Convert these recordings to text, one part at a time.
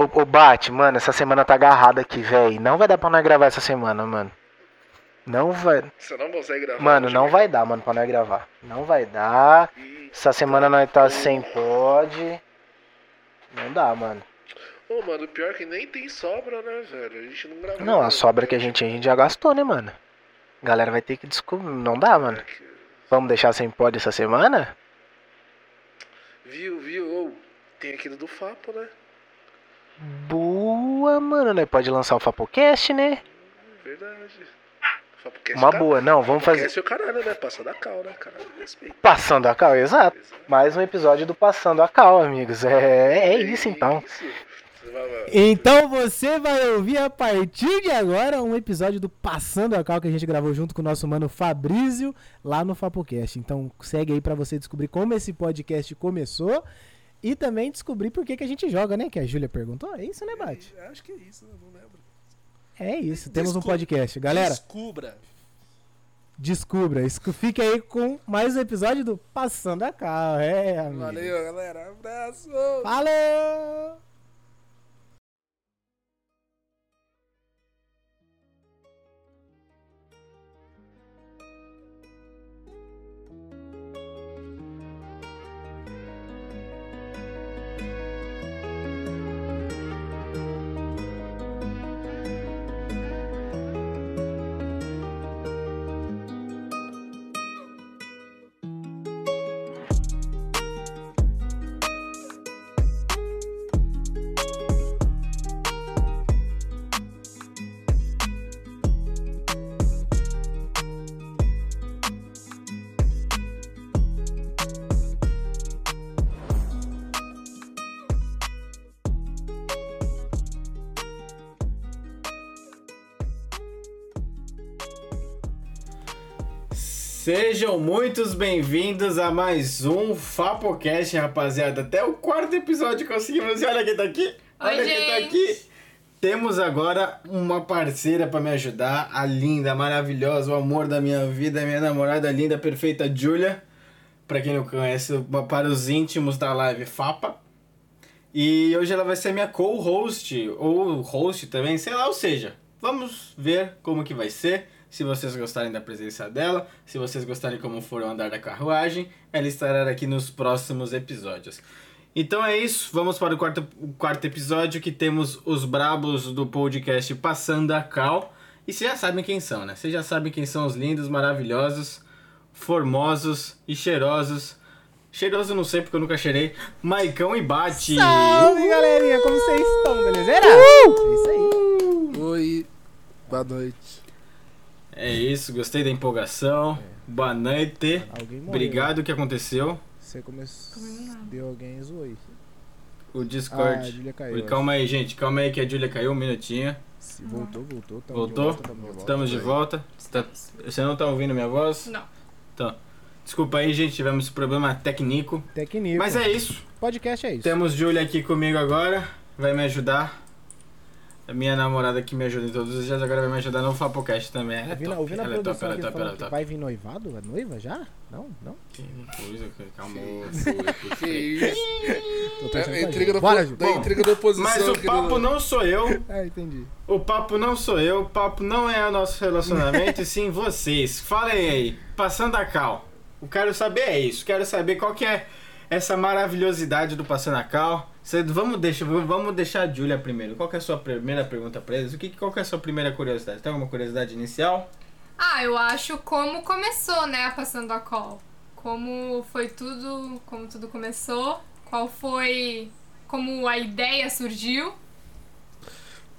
Ô, ô Bate, mano, essa semana tá agarrada aqui, velho. Não vai dar pra nós gravar essa semana, mano. Não vai. Você não consegue gravar. Mano, não vai dar, mano, pra nós gravar. Não vai dar. Essa semana nós tá sem pod. Não dá, mano. Ô, mano, pior que nem tem sobra, né, velho? A gente não gravou. Não, a sobra que a gente, a gente já gastou, né, mano? Galera vai ter que descobrir. Não dá, mano. É que- Vamos deixar sem pod essa semana? Viu, viu? Tem aquilo do Fapo, né? Boa, mano. Nós pode lançar o Fapocast, né? Verdade. Fapocast Uma tá- boa. Não, vamos fazer. Fapocast é o caralho, né? Passa da cal, né, cara? Respeito. Passando a cal, exato. Mais um episódio do Passando a Cal, amigos. É, é isso então. Isso. Você vai- vai- Então você vai ouvir a partir de agora um episódio do Passando a Cal que a gente gravou junto com o nosso mano Fabrício lá no Fapocast. Então segue aí pra você descobrir como esse podcast começou e também descobrir por que, que a gente joga, né? Que a Júlia perguntou. É isso, né, Bate? É, Acho que é isso, né? não lembro. É isso. Temos um podcast. Galera, Descubra. descubra. Escu- Fique aí com mais um episódio do Passando a Cal. É, amigo. Valeu, galera. Abraço. Falou! Sejam muitos bem-vindos a mais um Fapocast, rapaziada. Até o quarto episódio conseguimos. E olha quem tá aqui. Olha quem tá aqui. Temos agora uma parceira pra me ajudar, a linda, maravilhosa, o amor da minha vida, minha namorada linda, perfeita Julia. Pra quem não conhece, para os íntimos da live Fapa. E hoje ela vai ser minha co-host, ou host também, sei lá, ou seja, vamos ver como que vai ser. Se vocês gostarem da presença dela, se vocês gostarem como for o andar da carruagem, ela estará aqui nos próximos episódios. Então é isso, vamos para o quarto, o quarto episódio que temos os brabos do podcast Passando a Cal. E vocês já sabem quem são, né? Vocês já sabem quem são os lindos, maravilhosos, formosos e cheirosos. Cheiroso não sei porque eu nunca cheirei. Maicão e Bate. Salve, galerinha! Como vocês estão, beleza? É isso aí. Oi. Boa noite. É isso, gostei da empolgação. Boa noite. Morreu. Obrigado, o que aconteceu? Você começou. Deu alguém zoou aí. O Ah, a Discord. Júlia caiu. calma aí, gente. Calma aí que a Júlia caiu um minutinho. acho. Voltou, voltou. Tamo Voltou? De volta, tamo de volta. Estamos de volta. Você tá- Você não tá ouvindo minha voz? Não. Então. Desculpa aí, gente. Tivemos problema técnico. Técnico. Mas é isso. Podcast é isso. Temos Júlia aqui comigo agora. Vai me ajudar. A minha namorada que me ajuda em todos os dias agora vai me ajudar no Fapocast também. Ela é Ouvindo, top. ouvindo Ela é top, ela é top, ela é que top. vai vir noivado? É noiva já? Não? Não? Que coisa, calma. Que isso? É, intriga gente. da, Bora, da Bom, intriga da oposição. Mas o papo do- não sou eu. É, entendi. O papo não sou eu, o papo não é o nosso relacionamento, e sim vocês. Falem aí, passando a cal. Eu quero saber é isso, quero saber qual que é essa maravilhosidade do passando a cal. Cê- vamos, deixar, vamos deixar a Júlia primeiro. Qual é a sua primeira pergunta pra eles? O que, qual é a sua primeira curiosidade? Tem alguma curiosidade inicial? Ah, eu acho como começou, né, a Passando a Call. Como foi tudo, como tudo começou, qual foi, como a ideia surgiu.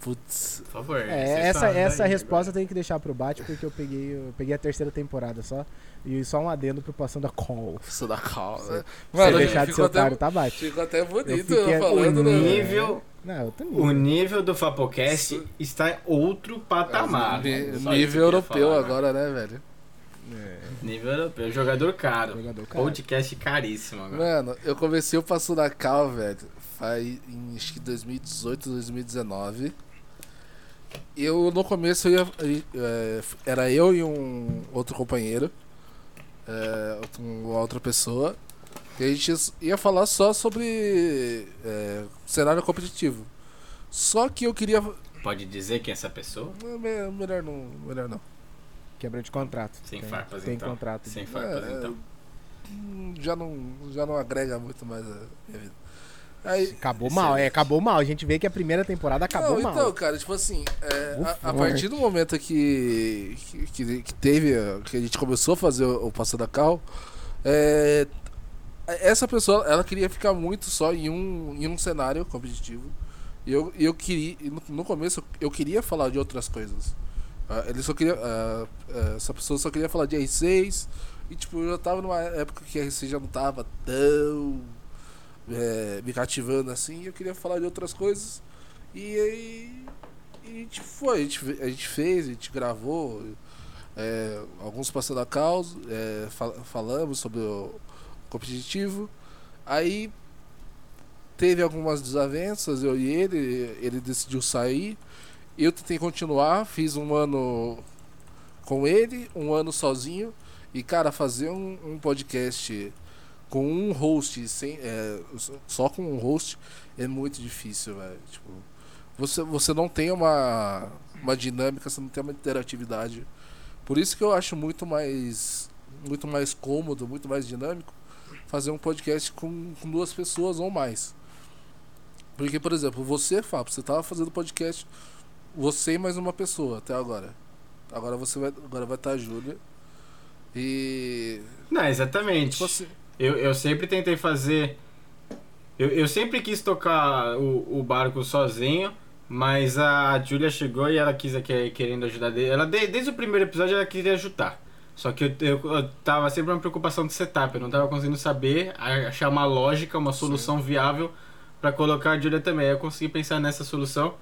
Putz. Por favor. É, essa, essa aí, resposta tem que deixar pro Bate, porque eu peguei, eu peguei a terceira temporada só. E só um adendo pro Passando a Call. Isso da calma. Você Mano, deixar de ser até, otário, tá, Bate? ficou até bonito Eu falando, O né? nível, Não, eu tô o nível do Fapocast está em outro patamar. Eu nível europeu falar, agora, né, velho? Nível europeu, jogador caro. Jogador caro. Podcast caríssimo agora. Mano, eu comecei o Passo da Cal, velho, faz em acho que 2018, 2019. Eu no começo eu ia, é, era eu e um outro companheiro, é, uma outra pessoa, e a gente ia falar só sobre é, cenário competitivo. Só que eu queria. Pode dizer quem é essa pessoa? Me- Melhor não. Melhor não. Quebra de contrato. Sem tem, farpas, Tem então. contrato. Sem farpas, É, então. Já não, já não agrega muito mais a minha vida. Aí, Acabou mal, é, acabou mal. A gente vê que a primeira temporada acabou não, mal. então, cara, tipo assim, é, a, a partir do momento que, que, que- teve, que a gente começou a fazer o, o Passando a Cal, é, essa pessoa, ela queria ficar muito só em um, em um cenário competitivo. E eu, eu queria, no, no começo, eu queria falar de outras coisas. Ah, ele só queria, ah, ah, essa pessoa só queria falar de R6, e tipo, eu já tava numa época que a R6 já não tava tão é, me cativando assim, eu queria falar de outras coisas. E aí. A gente foi, a gente, a gente fez, a gente gravou. é, alguns passando a causa, é, fal- falamos sobre o competitivo. Aí teve algumas desavenças, eu e ele, ele decidiu sair. Eu tentei continuar, fiz um ano com ele, um ano sozinho. E cara, fazer um, um podcast com um host, sem, é, só com um host, é muito difícil, velho. Tipo, você, você não tem uma, uma dinâmica, você não tem uma interatividade. Por isso que eu acho muito mais, muito mais cômodo, muito mais dinâmico fazer um podcast com, com duas pessoas ou mais. Porque, por exemplo, você, Fábio, você tava fazendo podcast, você e mais uma pessoa até agora. Agora você vai, agora vai estar a Júlia. E. Não, exatamente. Tipo assim, Eu, eu sempre tentei fazer. Eu, eu sempre quis tocar o, o barco sozinho, mas a Julia chegou e ela quis que- querendo ajudar. Ela, de- desde o primeiro episódio ela queria ajudar. Só que eu, eu, eu tava sempre uma preocupação de setup, eu não tava conseguindo saber, achar uma lógica, uma solução viável pra colocar a Julia também. Eu consegui pensar nessa solução,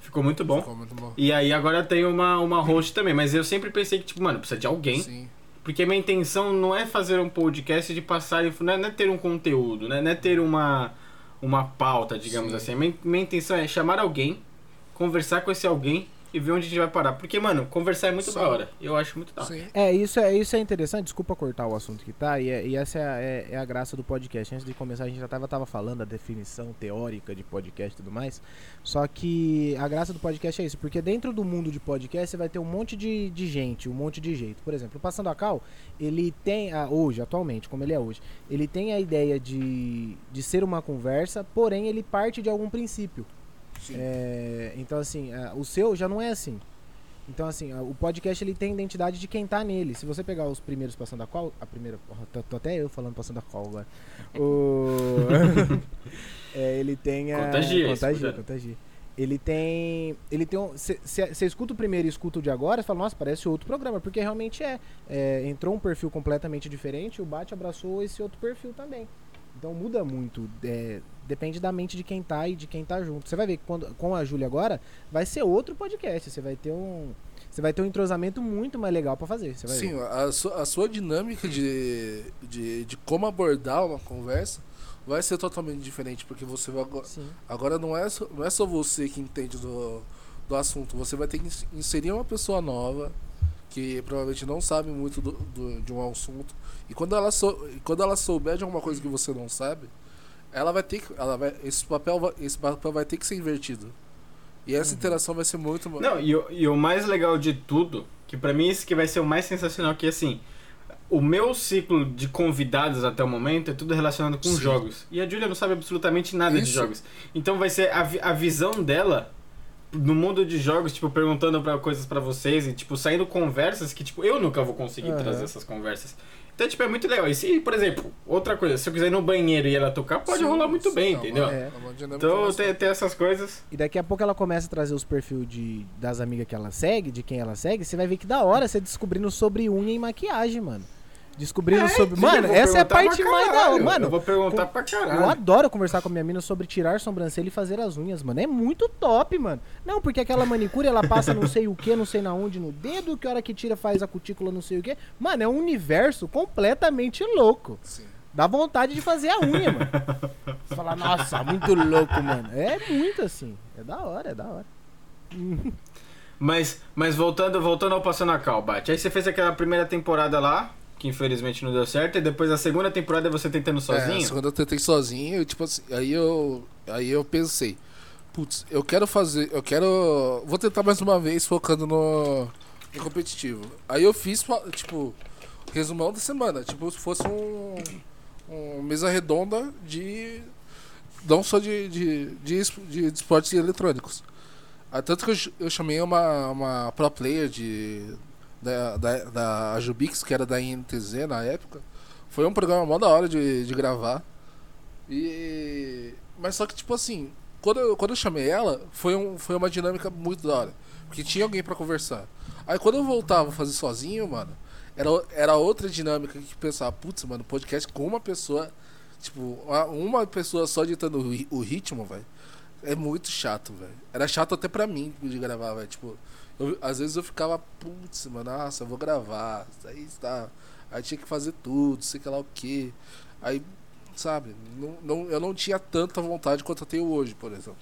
ficou muito bom. ficou muito bom. E aí agora tem uma, uma host também, mas eu sempre pensei que, tipo, mano, precisa de alguém Sim. Porque minha intenção não é fazer um podcast de passar, não é, não é ter um conteúdo, né? não é ter uma, uma pauta, digamos Sim. assim. Minha, minha intenção é chamar alguém, conversar com esse alguém e ver onde a gente vai parar. Porque, mano, conversar é muito Sim. da hora. Eu acho muito da hora. Sim. É, isso é, isso é interessante, desculpa cortar o assunto que tá, e, é- e essa é, a- é- é a graça do podcast. Antes de começar, a gente já tava, tava falando da definição teórica de podcast e tudo mais. Só que a graça do podcast é isso, porque dentro do mundo de podcast você vai ter um monte de, de gente, um monte de jeito. Por exemplo, o Passando a Cal, ele tem, a- hoje, atualmente, como ele é hoje, ele tem a ideia de, de ser uma conversa, porém ele parte de algum princípio. É, então, assim, o seu já não é assim. Então, assim, o podcast ele tem identidade de quem tá nele. Se você pegar os primeiros passando a qual, a primeira, tô, tô até eu falando passando a qual agora. O É, ele tem a Contagia, contagia, contagia. Ele tem, ele tem um, você escuta o primeiro e escuta o de agora, você fala, nossa, parece outro programa, porque realmente é. É, entrou um perfil completamente diferente, o Bate abraçou esse outro perfil também. Então muda muito, é, depende da mente de quem tá e de quem tá junto. Você vai ver que quando, com a Júlia agora, vai ser outro podcast, você vai ter um, você vai ter um entrosamento muito mais legal pra fazer, Sim, a sua, a sua dinâmica de, de, de como abordar uma conversa vai ser totalmente diferente, porque você vai agora, Sim. agora não é só, não é só você que entende do, do assunto, você vai ter que ins- inserir uma pessoa nova que provavelmente não sabe muito do, do- de um assunto e quando ela sou, quando ela souber de alguma coisa que você não sabe, ela vai ter que ela vai esse papel vai, esse papel vai ter que ser invertido. E essa interação vai ser muito Não, e, o- e o mais legal de tudo, que pra mim isso que vai ser o mais sensacional, que assim, o meu ciclo de convidados até o momento é tudo relacionado com Sim. jogos. E a Julia não sabe absolutamente nada de Isso. jogos. Então vai ser a, vi- a visão dela no mundo de jogos, tipo, perguntando para coisas pra vocês e, tipo, saindo conversas que, tipo, eu nunca vou conseguir Aham. trazer essas conversas. Então, tipo, é muito legal. E se, por exemplo, outra coisa, se eu quiser ir no banheiro e ela tocar, pode Sim, rolar muito sim, bem, é entendeu? É. é uma dinâmica Então tem, tem essas coisas. E daqui a pouco ela começa a trazer os perfis de, das amigas que ela segue, de quem ela segue, você vai ver que da hora você descobrindo sobre unha e maquilhagem, mano. Descobrindo sobre. Sim, Mano, eu essa é a parte mais da hora. Mano, Eu vou perguntar com- pra Eu caralho. adoro conversar com a minha mina sobre tirar sobrancelha e fazer as unhas, mano. É muito top, mano. Não, porque aquela manicure ela passa não sei o que, não sei na onde no dedo, que hora que tira faz a cutícula não sei o que. Mano, é um universo completamente louco. Sim. Dá vontade de fazer a unha, mano. Você fala, nossa, muito louco, mano. É muito assim. É da hora, é da hora. Mas, mas voltando, voltando ao Passando a Cal, Bate. Aí você fez aquela primeira temporada lá, que infelizmente não deu certo, e depois a segunda temporada você tentando É, sozinho. a segunda eu tentei sozinho, e, tipo assim, aí eu, aí eu pensei, putz, eu quero fazer, eu quero, vou tentar mais uma vez focando no, no competitivo. Aí eu fiz, tipo, resumão da semana, tipo, se fosse um, um mesa redonda de, não só de, de, de, de, de esportes eletrônicos. Ah, tanto que eu, eu chamei uma, uma pro player de, da, da, da Ajubix, que era da INTZ na época. Foi um programa mó da hora de, de gravar. E. Mas só que, tipo assim, quando eu, quando eu chamei ela, foi, um, foi uma dinâmica muito da hora. Porque tinha alguém para conversar. Aí quando eu voltava a fazer sozinho, mano, era, era outra dinâmica que pensava, putz, mano, podcast com uma pessoa, tipo, uma pessoa só ditando o ritmo, velho. É muito chato, velho. Era chato até pra mim de gravar, velho. Tipo, eu, às vezes eu ficava, putz, mano, nossa, eu vou gravar. Aí está. Aí tinha que fazer tudo, sei que lá o que. Aí sabe? Não, não, eu não tinha tanta vontade quanto eu tenho hoje, por exemplo.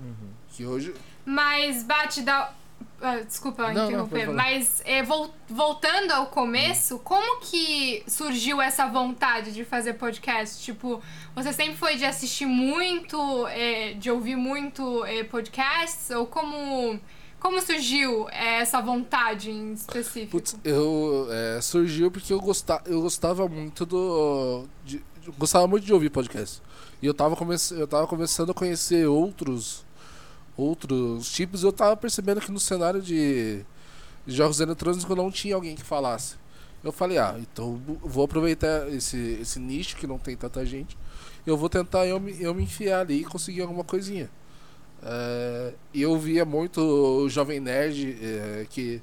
Uhum. Que hoje. Mas bate da. Ah, desculpa não, interromper, não, mas é, voltando ao começo, como que surgiu essa vontade de fazer podcast? Tipo, você sempre foi de assistir muito, é, de ouvir muito é, podcasts? Ou como, como surgiu é, essa vontade em específico? Putz, eu, é, surgiu porque eu eu gostava muito do. De, gostava muito de ouvir podcast. E eu tava, eu tava começando a conhecer outros outros tipos, eu tava percebendo que no cenário de, jogos eletrônicos não tinha alguém que falasse. Eu falei, ah, então vou aproveitar esse, esse nicho que não tem tanta gente. Eu vou tentar eu eu me enfiar ali e conseguir alguma coisinha. É, eu via muito o Jovem Nerd, é, que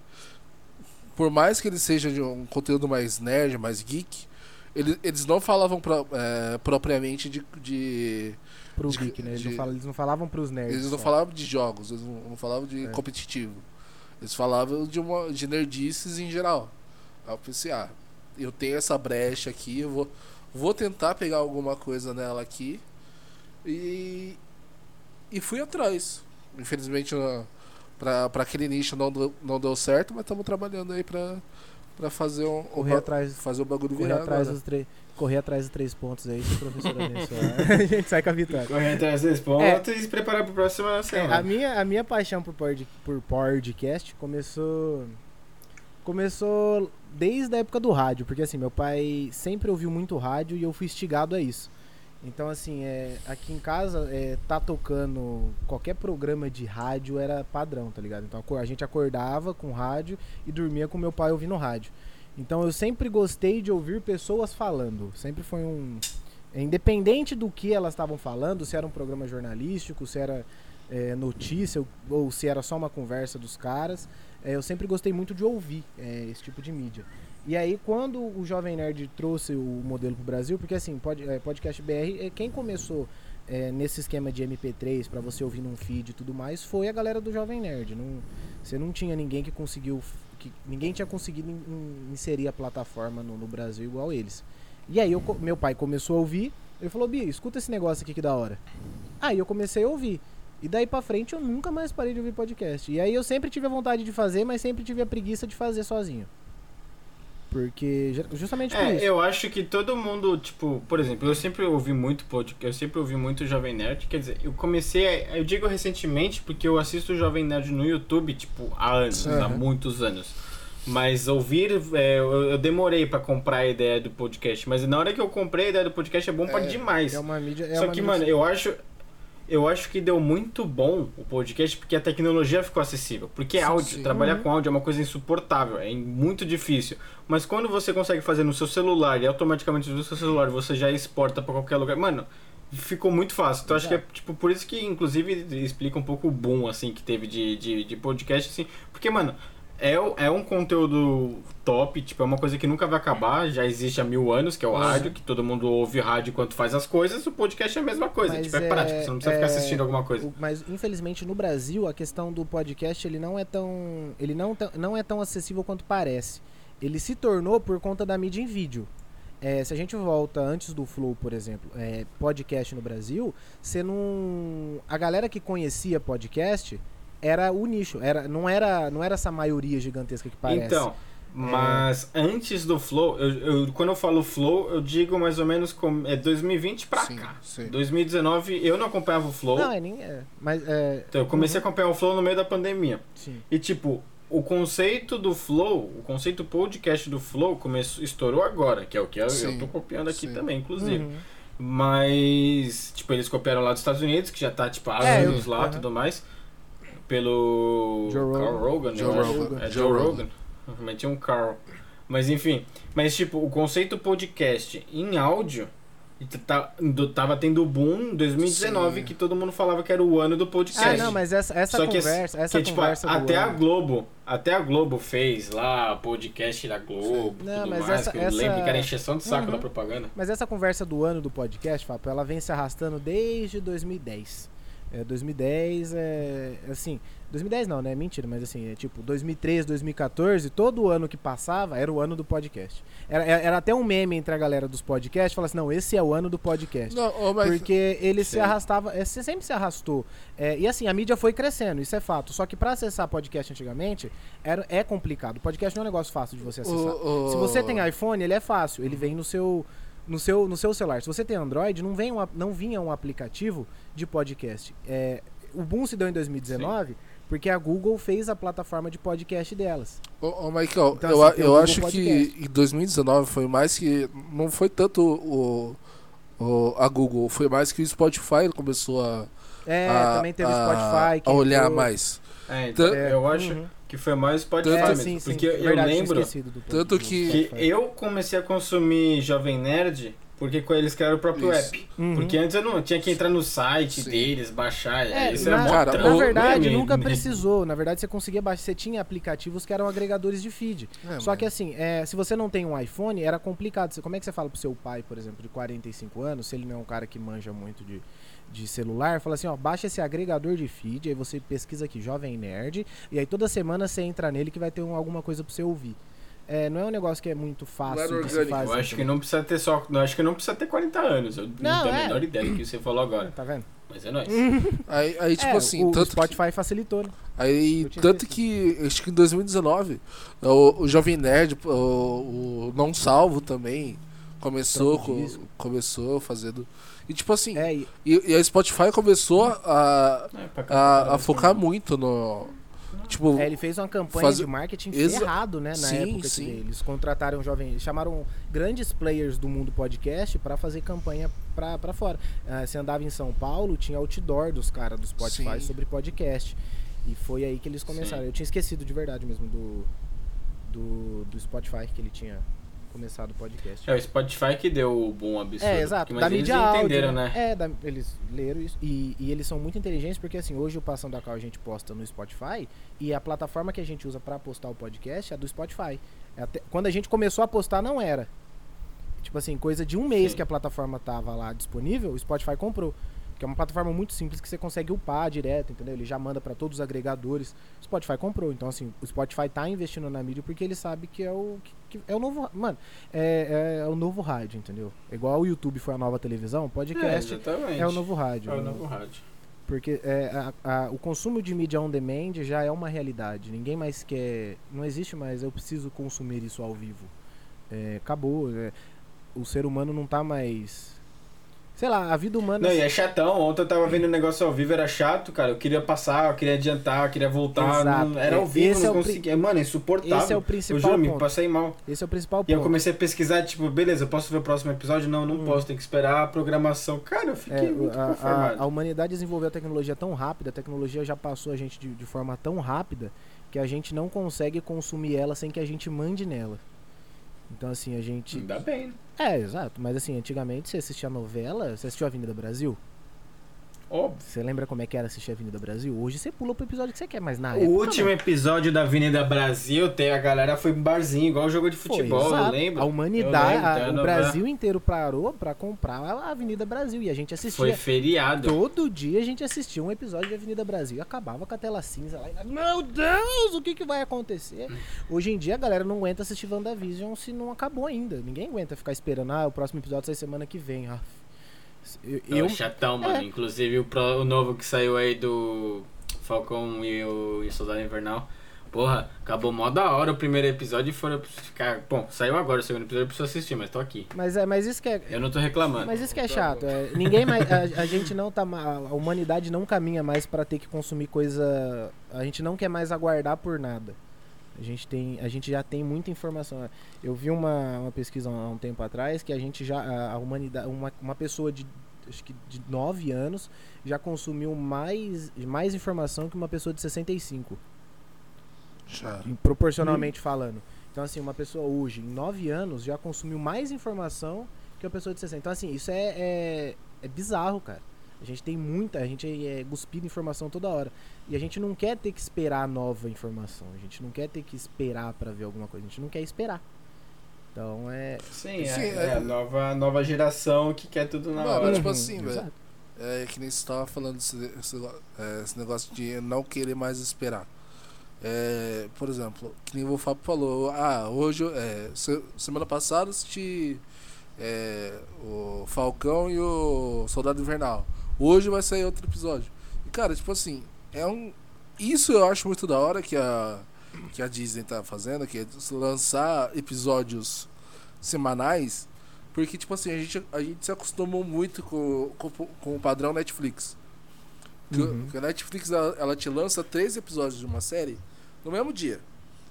por mais que ele seja de um conteúdo mais nerd, mais geek, eles, eles não falavam pro, é, propriamente de. de Pro de, geek, né? Eles, de, não falam, eles não falavam pros nerds. Eles não só. falavam de jogos, eles não, não falavam de é. competitivo. Eles falavam de, uma, de nerdices em geral. Aí eu pensei, ah, eu tenho essa brecha aqui, eu vou, vou tentar pegar alguma coisa nela aqui. E. E fui atrás. Infelizmente, para aquele nicho não deu, não deu certo, mas estamos trabalhando aí para para fazer um correr atrás fazer o bagulho correr virar atrás dos três correr atrás dos três pontos aí se o professor abençoar. A gente sai com a vitória. Correr atrás dos três pontos é. e se preparar para a próxima semana. É, a minha a minha paixão por pod, por podcast começou começou desde a época do rádio porque assim meu pai sempre ouviu muito rádio e eu fui instigado a isso então, assim, é, aqui em casa, é, tá tocando qualquer programa de rádio era padrão, tá ligado? Então a gente acordava com rádio e dormia com meu pai ouvindo rádio. Então eu sempre gostei de ouvir pessoas falando. Sempre foi um. É, independente do que elas estavam falando, se era um programa jornalístico, se era é, notícia ou, se era só uma conversa dos caras, é, eu sempre gostei muito de ouvir é, esse tipo de mídia. E aí, quando o Jovem Nerd trouxe o modelo pro Brasil, porque assim, pod, é, podcast BR, é, quem começou é, nesse esquema de MP3 para você ouvir num feed e tudo mais, foi a galera do Jovem Nerd. Não, você não tinha ninguém que conseguiu. Que, ninguém tinha conseguido in, in, inserir a plataforma no, no, Brasil igual eles. E aí, eu, meu pai começou a ouvir. Ele falou: Bia, escuta esse negócio aqui que da hora. Aí eu comecei a ouvir. E daí pra frente eu nunca mais parei de ouvir podcast. E aí eu sempre tive a vontade de fazer, mas sempre tive a preguiça de fazer sozinho. Porque justamente por é, isso. Eu acho que todo mundo, tipo, por exemplo, eu sempre ouvi muito podcast, eu sempre ouvi muito Jovem Nerd, quer dizer, eu comecei, eu digo recentemente porque eu assisto o Jovem Nerd no YouTube, tipo, há anos, uhum. há muitos anos. Mas ouvir, é, eu, eu, demorei para comprar a ideia do podcast, mas na hora que eu comprei a ideia do podcast é bom é, para demais. É uma mídia, é Só que, mídia mano, eu acho eu acho que deu muito bom o podcast porque a tecnologia ficou acessível. Porque sim, áudio, sim. trabalhar uhum. com áudio é uma coisa insuportável, é muito difícil. Mas quando você consegue fazer no seu celular e automaticamente do seu celular você já exporta para qualquer lugar, mano, ficou muito fácil. Então Exato. acho que é tipo por isso que inclusive explica um pouco o boom assim que teve de, de, de podcast assim, porque mano, é, é um conteúdo top, tipo, é uma coisa que nunca vai acabar, já existe há mil anos, que é o uhum. rádio, que todo mundo ouve rádio enquanto faz as coisas, o podcast é a mesma coisa, mas tipo, é, é prático, você não precisa é, ficar assistindo alguma coisa. Mas, infelizmente, no Brasil, a questão do podcast, ele não é tão, ele não, não é tão acessível quanto parece. Ele se tornou por conta da mídia em vídeo. É, se a gente volta antes do Flow, por exemplo, é, podcast no Brasil, você não... A galera que conhecia podcast era o nicho. Era, não, era, não era essa maioria gigantesca que parece. Então, Mas antes do Flow, eu, eu- quando eu falo Flow, eu digo mais ou menos com, é 2020 pra Sim, cá. sim. 2019 eu não acompanhava o Flow. Não, é nem. É, mas é. Então eu comecei a acompanhar o Flow no meio da pandemia. Sim. E tipo, o conceito do Flow, o conceito podcast do Flow começou, estourou agora, que é o que eu, eu Sim, tô copiando aqui sim. também, inclusive. Uhum. Mas, tipo, eles copiaram lá dos Estados Unidos, que já tá, tipo, há É, eu- anos lá e aham. tudo mais. Pelo. Joe Carl Rogan. Joe. Rogan. É Joe Joe Rogan. Rogan. Meti um Carl. Mas enfim. Mas, tipo, o conceito podcast em áudio. tá- Tava tendo boom em 2019 Sim. que todo mundo falava que era o ano do podcast. Ah, não, mas essa, essa Só que, conversa. Essa que, tipo, conversa até a Globo, até a Globo fez lá podcast da Globo. Não, mas mais, essa- que eu essa- lembro que era encheção de saco Uhum. da propaganda. Mas essa conversa do ano do podcast, Fábio, ela vem se arrastando desde 2010. É, 2010 é assim, 2010 não, né? Mentira, mas assim, é tipo 2013, 2014, todo ano que passava era o ano do podcast. Era, era era até um meme entre a galera dos podcasts, falava assim, não, esse é o ano do podcast. Não, ô, mas Porque ele se Sim. arrastava, é, se- sempre se arrastou. É, e assim, a mídia foi crescendo, isso é fato. Só que pra acessar podcast antigamente, era, é complicado. Podcast não é um negócio fácil de você acessar. o- o- Se você tem iPhone, ele é fácil. Ele vem no seu, no seu, no seu celular. Se você tem Android, não, vem um, não vinha um aplicativo de podcast. É, o boom se deu em 2019 porque a Google fez a plataforma de podcast delas. Ô, ô, Michael, Então, eu, assim, eu acho Podcast. que em 2019 foi mais que. Não foi tanto o, o- a Google, foi mais que o Spotify começou a, É, a, também teve o a- Spotify. que a olhar entrou. mais. É, então, É, eu acho uhum. Que foi mais Spotify Tanto- É, mesmo. sim, sim. porque eu Verdade, lembro esquecido do Tanto que- que eu comecei a consumir Jovem Nerd porque com eles criaram o próprio Isso. app. Uhum. Porque antes eu não tinha que entrar no site Sim. deles, baixar. É, isso na, era na o- verdade, nunca precisou. Na verdade, você conseguia baixar. Você tinha aplicativos que eram agregadores de feed. É, Só mas- que assim, é, se você não tem um iPhone, era complicado. Como é que você fala pro seu pai, por exemplo, de 45 anos, se ele não é um cara que manja muito de, de celular, fala assim, ó, baixa esse agregador de feed, aí você pesquisa aqui, Jovem Nerd, e aí toda semana você entra nele que vai ter um- alguma coisa pra você ouvir. É, não é um negócio que é muito fácil Não era de se fazer. Eu acho que não precisa ter só. Não, acho que não precisa ter 40 anos. Eu não, Não, tenho é. a menor ideia do que você falou agora. Tá vendo? Mas é nóis. Aí, aí, tipo É, assim, o, o tanto que- Spotify facilitou, né? Aí, Eu tanto que, acho que em 2019, o, o Jovem Nerd, o, o Não Salvo também, começou, Trampo co- disco. começou fazendo. E tipo assim, É, e- e, e a Spotify começou a, É, a, a cá, focar muito no. Tipo, É, ele fez uma campanha Faz- de marketing Exa- ferrado, né? Na Sim, época que sim. eles contrataram jovens, chamaram grandes players do mundo podcast pra fazer campanha pra, pra fora. Ah, você andava em São Paulo, tinha outdoor dos caras do Spotify Sim. sobre podcast. E foi aí que eles começaram. Sim. Eu tinha esquecido de verdade mesmo do, do, do Spotify que ele tinha começado o podcast. É o Spotify que deu o bom absurdo. É, exato. Mas da eles mídia áudio, entenderam, né? É, da- eles leram isso. E, e eles são muito inteligentes porque, assim, hoje o Passando a Cal a gente posta no Spotify e a plataforma que a gente usa pra postar o podcast é a do Spotify. É até- quando a gente começou a postar, não era. Tipo assim, coisa de um mês Sim. que a plataforma tava lá disponível, o Spotify comprou. Que é uma plataforma muito simples que você consegue upar direto, entendeu? Ele já manda pra todos os agregadores. O Spotify comprou. Então, assim, o Spotify tá investindo na mídia porque ele sabe que é o. Que, que é o novo. Mano, é, é, é o novo rádio, entendeu? Igual o YouTube foi a nova televisão, o É, podcast exatamente. é, o novo rádio. É o né? novo rádio. Porque é, a- a- o consumo de mídia on demand já é uma realidade. Ninguém mais quer. Não existe mais, eu preciso consumir isso ao vivo. É, acabou. é, o ser humano não tá mais. Sei lá, a vida humana. Não, e é chatão. Ontem eu tava vendo o negócio ao vivo, era chato, cara. Eu queria passar, eu queria adiantar, eu queria voltar. Não, era ao vivo, Esse não é o pri- conseguia. Mano, é insuportável. Esse é o eu principal juro, me ponto. passei mal. Esse é o principal E eu ponto. comecei a pesquisar, tipo, beleza, eu posso ver o próximo episódio? Não, não Hum. posso, tem que esperar a programação. Cara, eu fiquei É, muito a, a, conformado. a humanidade desenvolveu a tecnologia tão rápida, a tecnologia já passou a gente de, de forma tão rápida que a gente não consegue consumir ela sem que a gente mande nela. Então assim, a gente. Ainda bem, né? É, exato. Mas assim, antigamente você assistia novela, você assistiu Avenida Brasil? Óbvio. Você lembra como é que era assistir Avenida Brasil? Hoje você pula pro episódio que você quer, mas na O último não. episódio da Avenida Brasil, tem, a galera foi pro barzinho, igual jogo de Foi, futebol, eu exato. lembro. A Eu humanidade, lembro, a- o novela. Brasil inteiro parou pra comprar a Avenida Brasil. E a gente assistia. Foi feriado. Todo dia a gente assistia um episódio de Avenida Brasil e acabava com a tela cinza lá. E, Meu Deus, o que, que vai acontecer? Hoje em dia a galera não aguenta assistir WandaVision se não acabou ainda. Ninguém aguenta ficar esperando, ah, o próximo episódio sai semana que vem. Ah, eu, É eu- o chatão, mano. É. Inclusive o, pro- o novo que saiu aí do Falcão e o, e o Soldado Invernal. Porra, acabou mó da hora o primeiro episódio e foram ficar. Bom, saiu agora o segundo episódio, eu preciso assistir, mas tô aqui. Mas, é, mas isso que é. Eu não tô reclamando. Mas isso que é chato. É, ninguém mais. A, a, gente não tá. A humanidade não caminha mais para ter que consumir coisa. A gente não quer mais aguardar por nada. A gente, tem, a gente já tem muita informação. Eu vi uma, uma pesquisa há um tempo atrás que a gente já. A, humanidade. Uma, uma pessoa de acho que de 9 anos já consumiu mais, mais informação que uma pessoa de 65. Já. Proporcionalmente hum. falando. Então, assim, uma pessoa hoje, em 9 anos, já consumiu mais informação que uma pessoa de 60. Então, assim, isso é, é, é bizarro, cara. A gente tem muita, a gente é, cuspido informação toda hora. E a gente não quer ter que esperar nova informação. A gente não quer ter que esperar para ver alguma coisa. A gente não quer esperar. Então é. Sim, Sim é, é, é, a nova, nova geração que quer tudo na hora. Mas, tipo assim, velho. É que nem você tava falando esse, esse, é, esse negócio de não querer mais esperar. É, por exemplo, que nem o Fábio falou, ah, hoje, é, semana passada assisti é, o Falcão e o Soldado Invernal. Hoje vai sair outro episódio. E cara, tipo assim, é um. Isso eu acho muito da hora que a, que a Disney tá fazendo, que é lançar episódios semanais. Porque, tipo assim, a gente, a gente se acostumou muito com, com, com o padrão Netflix. Uhum. Que, a Netflix ela, ela, te lança três episódios de uma série no mesmo dia.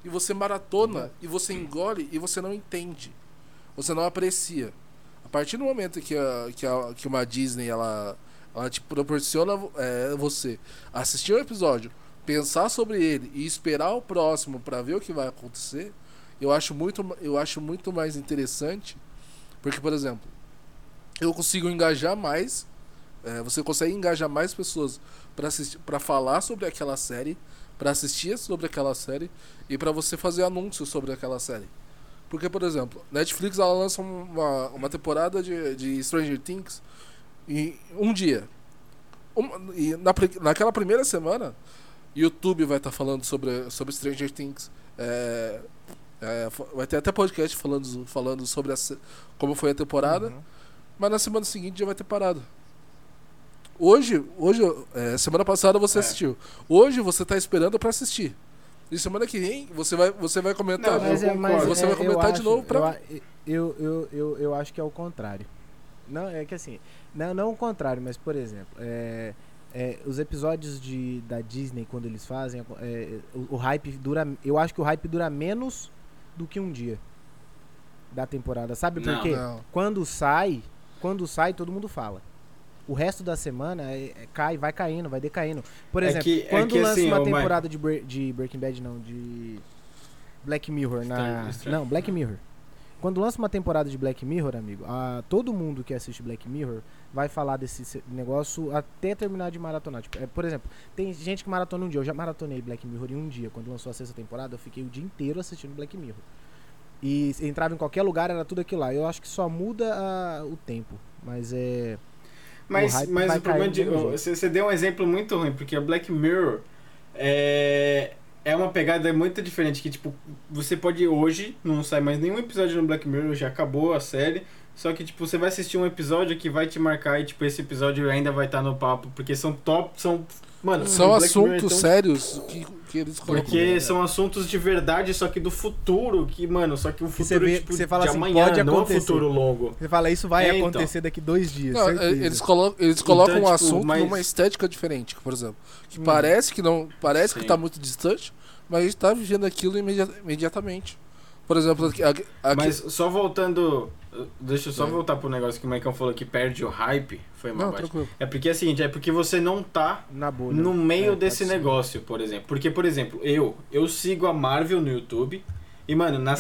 E você maratona, uhum. e você engole, e você não entende. Você não aprecia. A partir do momento que, a, que, a, que uma Disney ela, ela te proporciona é, você assistir um episódio, pensar sobre ele e esperar o próximo para ver o que vai acontecer, eu acho muito, eu acho muito mais interessante. Porque, por exemplo, eu consigo engajar mais. É, você consegue engajar mais pessoas para falar sobre aquela série para assistir sobre aquela série e para você fazer anúncios sobre aquela série. Porque, por exemplo, Netflix ela lança uma, uma temporada de, de Stranger Things em um dia. Um, e na, naquela primeira semana, YouTube vai estar tá falando sobre, sobre Stranger Things. É, é, vai ter até podcast falando, falando sobre a, como foi a temporada. Uhum. Mas na semana seguinte já vai ter parado. Hoje, hoje é, semana passada você é. assistiu. Hoje você está esperando para assistir. E semana que vem você vai, você vai comentar. Não, mas é, mas você é, vai comentar de novo para. Eu, eu, eu, eu acho que é o contrário. Não, é que assim. Não, não o contrário, mas por exemplo, é, é, os episódios de, da Disney, quando eles fazem, é, o, o, hype dura. Eu acho que o hype dura menos do que um dia da temporada. Sabe por quê? Quando sai, quando sai, todo mundo fala o resto da semana é, é, cai, vai caindo, vai decaindo. Por é exemplo, é que, quando lança assim, uma temporada de, de Breaking Bad, não, de Black Mirror na. Não, Black Mirror. Quando lança uma temporada de Black Mirror, amigo, a, todo mundo que assiste Black Mirror vai falar desse negócio até terminar de maratonar. Tipo, é, por exemplo, tem gente que maratona um dia. Eu já maratonei Black Mirror em um dia. Quando lançou a sexta temporada, eu fiquei o dia inteiro assistindo Black Mirror. E entrava em qualquer lugar, era tudo aquilo lá. Eu acho que só muda a, o tempo. Mas é. Mas, o mas o problema de. Você, você deu um exemplo muito ruim, porque a Black Mirror é, é uma pegada muito diferente. Que, tipo, você pode hoje, não sai mais nenhum episódio no Black Mirror, já acabou a série. Só que, tipo, você vai assistir um episódio que vai te marcar e, tipo, esse episódio ainda vai estar tá no papo, porque são top, são Mano, são assuntos então, sérios que, que eles colocam. Porque né? são assuntos de verdade, só que do futuro, que, mano, só que o futuro você vê, tipo, você fala de assim, amanhã, pode não acontecer. futuro longo. Você fala, isso vai é, então. acontecer daqui dois dias. Não, eles colocam, eles colocam então, um tipo, assunto mas... numa estética diferente, por exemplo. Que hum. parece que não. Parece Sim. que tá muito distante, mas a gente tá vivendo aquilo imediatamente. Por exemplo, aqui, aqui... Mas só voltando Deixa eu só é. voltar pro negócio que o Maicon falou que perde o hype. Foi uma não, É porque é o seguinte, é porque você não tá no meio é, desse negócio, por exemplo. Porque, por exemplo, eu, eu sigo a Marvel no YouTube. E, mano, na,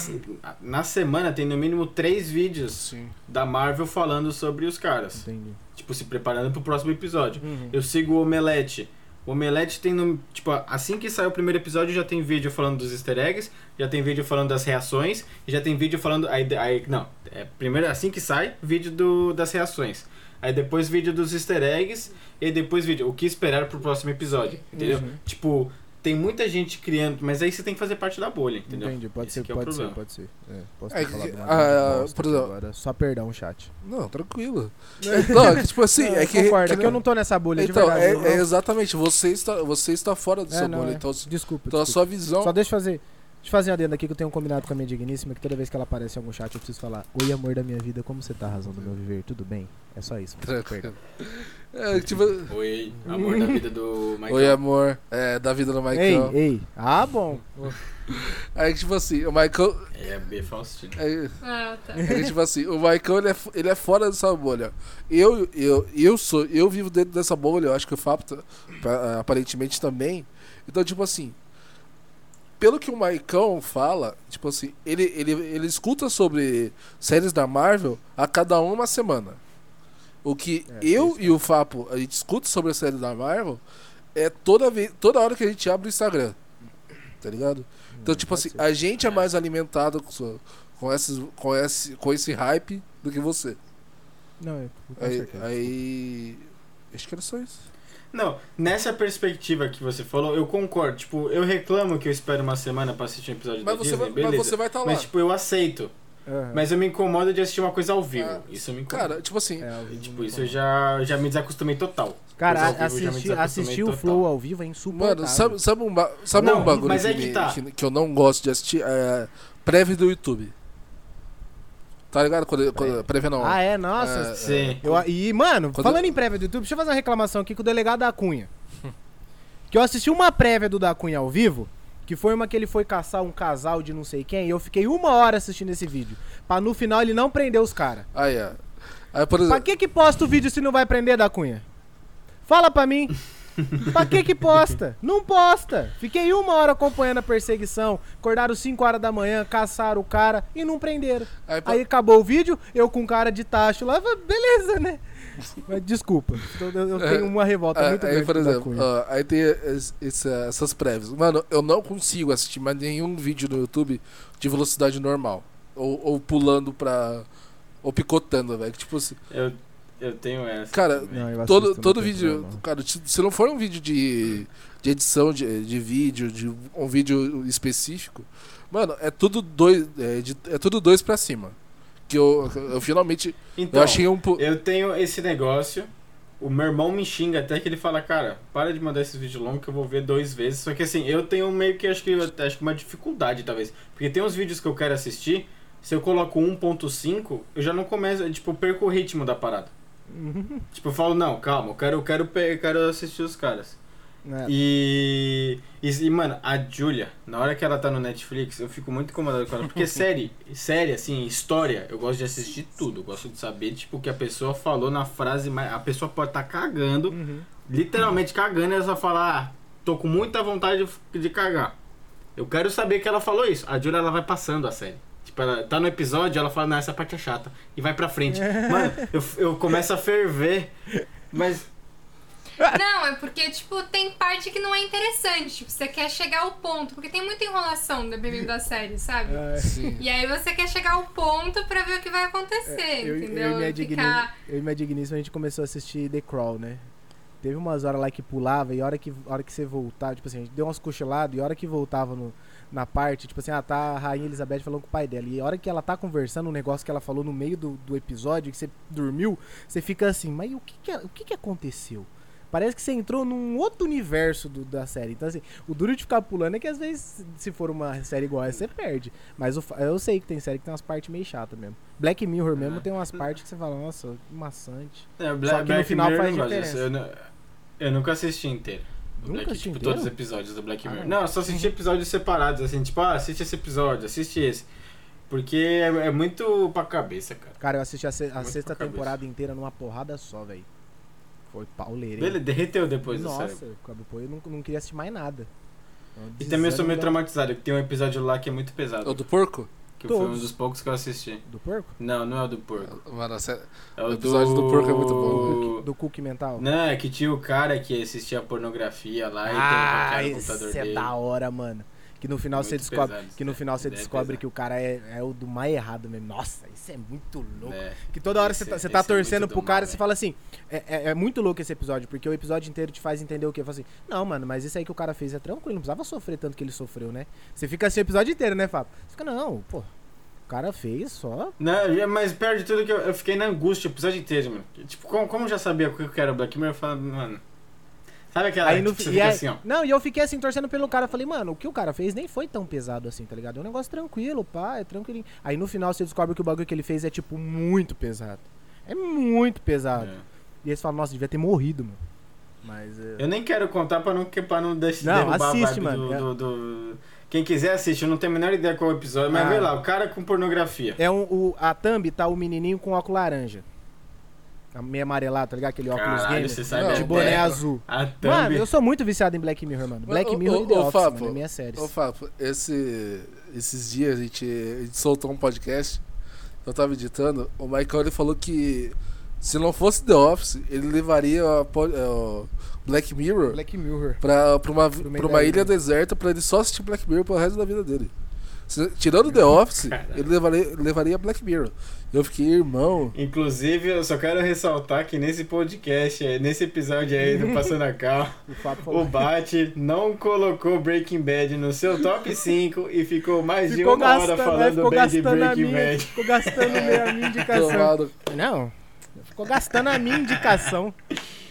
na semana tem no mínimo três vídeos Sim. da Marvel falando sobre os caras. Entendi. Tipo, se preparando pro próximo episódio. Uhum. Eu sigo o Omelete. O Omelete tem no. Tipo, assim que sai o primeiro episódio, já tem vídeo falando dos easter eggs, já tem vídeo falando das reações, e já tem vídeo falando. Aí, aí, não, é primeiro assim que sai, vídeo do, das reações. Aí depois vídeo dos easter eggs, e depois vídeo. O que esperar pro próximo episódio, entendeu? Uhum. Tipo, tem muita gente criando, mas aí você tem que fazer parte da bolha, entendeu? Entendi, pode Esse ser, que é pode ser, pode ser. É, posso É que- uma ah, por exemplo- agora. Só perdão, chat. Não, tranquilo. Não, é que, tipo assim, Não, é que. concordo, é que que eu não tô nessa bolha de Então, verdade. é, é exatamente, você está, você está fora É, seu não, bolha. é. Então, Desculpa, então a desculpa. sua visão. Só deixa eu fazer. Deixa eu fazer um adendo aqui que eu tenho um combinado com a minha digníssima que toda vez que ela aparece em algum chat eu preciso falar: Oi, amor da minha vida, como você tá, razão do meu viver? Tudo bem? É só isso. É, tipo, Oi, amor da vida do Michael. Oi, amor. É, da vida do Ei, Michael. ei. Ah, bom. Aí, tipo assim, o Michael. É B Faustino. É, Ah, tá. é que, tipo assim, o Michael ele é, ele é fora dessa bolha. Eu, eu, eu sou, eu vivo dentro dessa bolha, eu acho que o Fábio tá- pa- aparentemente também. Então, tipo assim, pelo que o Maicão fala, tipo assim, ele, ele, ele escuta sobre séries da Marvel a cada uma semana. O que É, eu isso, e o Fapo a gente escuta sobre a série da Marvel é toda vez, toda hora que a gente abre o Instagram. Tá ligado? Então, tipo assim, a gente é mais alimentado com, sua- com, esses, com, esse, com esse hype do que você. Não, é, Aí, aí. Acho que era só isso. Não, nessa perspectiva que você falou, eu concordo. Tipo, eu reclamo que eu espero uma semana pra assistir um episódio Mas da você, Disney, vai, beleza. mas você vai estar lá. Mas, tipo, eu aceito. Aham. Mas eu me incomodo de assistir uma coisa ao vivo. Ah, isso me incomoda. Cara, tipo assim. É, tipo, isso eu já, já me desacostumei total. Cara, assistir, assistir o. Flow ao vivo é insuportável. Mano, sabe, sabe um, sabe Não, um bagulho mas que, é que me- tá. que, que eu não gosto de assistir? É prévia do YouTube. Tá ligado? Quando, quando, prévia não. Ah, é? Nossa. É, Sim. Eu, e, mano, Quando- falando em prévia do YouTube, deixa eu fazer uma reclamação aqui com o delegado da Cunha. que eu assisti uma prévia do da Cunha ao vivo, que foi uma que ele foi caçar um casal de não sei quem, e eu fiquei uma hora assistindo esse vídeo. Pra no final ele não prender os caras. Aí, é. Aí, por Pra exemplo. que que posta o vídeo se não vai prender da Cunha? Fala pra mim. pra que que posta? Não posta. Fiquei uma hora acompanhando a perseguição. Acordaram 5 horas da manhã, caçaram o cara e não prenderam. Aí, pra- Aí acabou o vídeo, eu com cara de tacho lá, falei, beleza, né? Mas desculpa, eu, eu tenho uma revolta Ah, muito aí, grande por exemplo, Cunha. ó, aí tem esse- essas prévias. Mano, eu não consigo assistir mais nenhum vídeo no YouTube de velocidade normal. Ou, ou pulando pra. Ou picotando, velho. Tipo assim. Eu, eu tenho essa. Cara. Não, todo, todo vídeo. normal. Cara, se se não for um vídeo de, de edição de, de vídeo, de um vídeo específico, mano, é tudo dois. É, de- é tudo dois pra cima. Que eu, eu finalmente. Então, eu achei um. eu tenho esse negócio. O meu irmão me xinga até que ele fala, cara, para de mandar esses vídeos longos que eu vou ver dois vezes. Só que assim, eu tenho meio que acho que acho que uma dificuldade, talvez. Porque tem uns vídeos que eu quero assistir, se eu coloco 1.5, eu já não começo, tipo, eu perco o ritmo da parada. Tipo, eu falo, não, calma, eu quero, eu quero, eu quero assistir os caras. É. E, e, e, mano, a Julia, na hora que ela tá no Netflix, eu fico muito incomodado com ela. Porque série, série, assim, história, eu gosto de assistir tudo. Eu gosto de saber, tipo, o que a pessoa falou na frase, mas a pessoa pode estar cagando, Uhum. literalmente cagando, e ela só fala, ah, tô com muita vontade de, de cagar. Eu quero saber que ela falou isso. A Julia, ela vai passando a série. Tipo, ela tá no episódio, ela fala, não, essa parte é chata. E vai pra frente. Mano, eu, eu começo a ferver. Mas Não, é porque, tipo, tem parte que não é interessante. Tipo, você quer chegar ao ponto. Porque tem muita enrolação dependendo da série, sabe? É, Sim. E aí você quer chegar ao ponto pra ver o que vai acontecer, É, eu, eu, entendeu? e minha digni- Ficar... eu e minha digníssima, a gente começou a assistir The Crawl, né? Teve umas horas lá que pulava e a hora que, a hora que você voltava, tipo assim, a gente deu umas cochiladas e a hora que voltava no, na parte, tipo assim, ah, tá a Rainha Elizabeth falando com o pai dela. E a hora que ela tá conversando, um negócio que ela falou no meio do, do episódio, que você dormiu, você fica assim, mas o que que, o que que aconteceu? Parece que você entrou num outro universo do- da série. Então, assim, o duro de ficar pulando é que às vezes, se for uma série igual essa, você perde. Mas o eu sei que tem série que tem umas partes meio chatas mesmo. Black Mirror mesmo Ah. tem umas partes que você fala, nossa, que maçante. É, o Só que no final Mirror faz diferença. Eu, eu nunca assisti inteiro. Nunca Black, assistiu tipo, todos os episódios do Black Ah, Mirror. não. não, eu só assisti episódios separados, assim, tipo, ah, assiste esse episódio, assiste esse. Porque é, é muito pra cabeça, cara. Cara, eu assisti a, se- a sexta pra cabeça. temporada inteira numa porrada só, velho. Foi pauleiro, hein? Ele derreteu depois do Nossa, cérebro. depois eu não, não queria assistir mais nada. E também eu sou meio traumatizado, que tem um episódio lá que é muito É o pesado. do porco? Que foi um Todos. dos poucos que eu assisti. Do porco? Não, não é o do porco. Mano, É o, O episódio do porco é muito bom, Do cookie mental? Não, é que tinha o cara que assistia pornografia lá e ah, tem um no computador é dele. da hora, mano. Que no final Muito você descobre, pesados, que no né? final você Ideia descobre que o cara é, é o do mais errado mesmo. Nossa, isso é muito louco. É. Que toda hora Esse você tá, é- você tá é torcendo do pro cara e você velho. fala assim. É, é- é muito louco esse episódio, porque o episódio inteiro te faz entender o quê? Fala assim, não, mano, mas isso aí que o cara fez é tranquilo, não precisava sofrer tanto que ele sofreu, né? Você fica assim o episódio inteiro, né, Fábio? Você fica, não, pô, o cara fez só. Não, mas pior de tudo que eu, eu fiquei na angústia o episódio inteiro, mano. Tipo, como, como eu já sabia o que eu era Black Mirror, eu falava, mano. Sabe aquela Aí no e fica aí- assim, ó. Não, e eu fiquei assim, torcendo pelo cara. Falei, mano, o que o cara fez nem foi tão pesado assim, tá ligado? É um negócio tranquilo, pá, é tranquilinho. Aí no final você descobre que o bagulho que ele fez é, tipo, muito pesado. É muito pesado. É. E aí você fala, nossa, devia ter morrido, mano. Mas. é- Eu nem quero contar pra não, pra não deixar Não, derrubar assiste, mano. do, É. do- do- Quem quiser assiste, eu não tenho a menor ideia qual é o episódio, mas Ah. vê lá, o cara com pornografia. É um, o, a thumb tá o menininho com óculos laranja. Meio amarelado, tá ligado? Aquele óculos Caralho, gamer. você sabe Não, De boné ideia. azul. Mano, eu sou muito viciado em Black Mirror, mano. Black Mirror ô, e The ô, Office, Fábio, mano, é minha série. Ô, Fábio, esse, esses dias a gente, a gente soltou um podcast. Eu tava editando. O Michael ele falou que se não fosse The Office, ele levaria a é, o Black Mirror Black Mirror. pra, pra uma, pra uma ilha ilha. deserta pra ele só assistir Black Mirror pro resto da vida dele. Se- tirando The Office, Caralho. ele levaria, levaria Black Mirror. Eu fiquei, irmão. Inclusive, eu só quero ressaltar que nesse podcast, nesse episódio aí do Passando a Cal, O. Bate não colocou Breaking Bad no seu top 5 e ficou mais de Ficou uma hora gastando, né? falando ficou bem de gastando a Breaking minha, Bad. ficou gastando minha, minha indicação. Não, ficou gastando a minha indicação.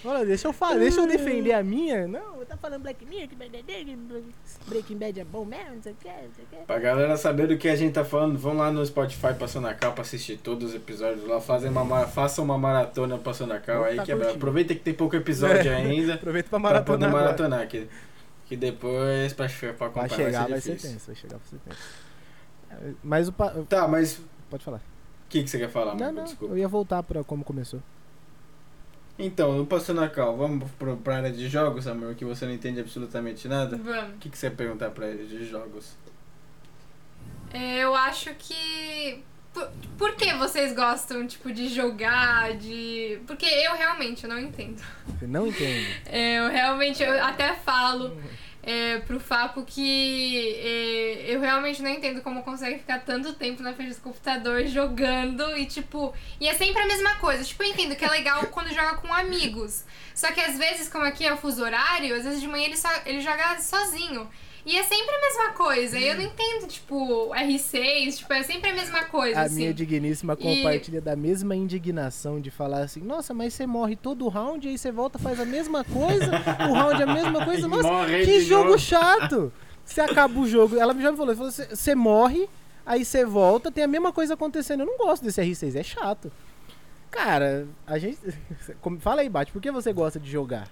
Olha, deixa eu falar, deixa eu defender a minha. Não, tá falando Black Mirror, que Breaking Bad é bom mesmo, não sei o que, não sei o que. Pra galera saber do que a gente tá falando, vão lá no Spotify Passando a Cal pra assistir todos os episódios lá, fazem uma, ma- façam uma maratona Passando a Cal Vou aí, tá que é- aproveita que tem pouco episódio É. ainda. Aproveita pra Pra poder maratonar. agora. maratonar, que, que depois pra, pra Vai chegar, vai vai ser tenso, vai chegar, vai ser tenso. É, Mas o. pa- Tá, mas o Pode falar. que, que você quer falar, Não, Marco? não, Desculpa. eu ia voltar pra como começou. Então, no Passando a Cal, vamos pro, pra área de jogos, amor, que você não entende absolutamente nada. Vamos. O que, que você ia perguntar pra ele de jogos? Eu acho que. Por, por que vocês gostam, tipo, de jogar, de. Porque eu realmente não entendo. Você não entende. Eu realmente, eu até falo é, pro Fapo que é, eu realmente não entendo como consegue ficar tanto tempo na frente do computador jogando e tipo. E é sempre a mesma coisa. Tipo, eu entendo que é legal quando joga com amigos. Só que às vezes, como aqui é o fuso horário, às vezes de manhã ele, só, ele joga sozinho. E é sempre a mesma coisa. E eu não entendo, tipo, R6, tipo, é sempre a mesma coisa, A assim. minha digníssima E- compartilha da mesma indignação de falar assim: Nossa, mas você morre todo round e aí você volta faz a mesma coisa, o round é a mesma coisa. Nossa, morre que jogo novo. chato! Você acaba o jogo, ela já me falou: falou, Você você morre, aí você volta, tem a mesma coisa acontecendo. Eu não gosto desse R6, é chato. Cara, a gente. Fala aí, Bate, por que você gosta de jogar?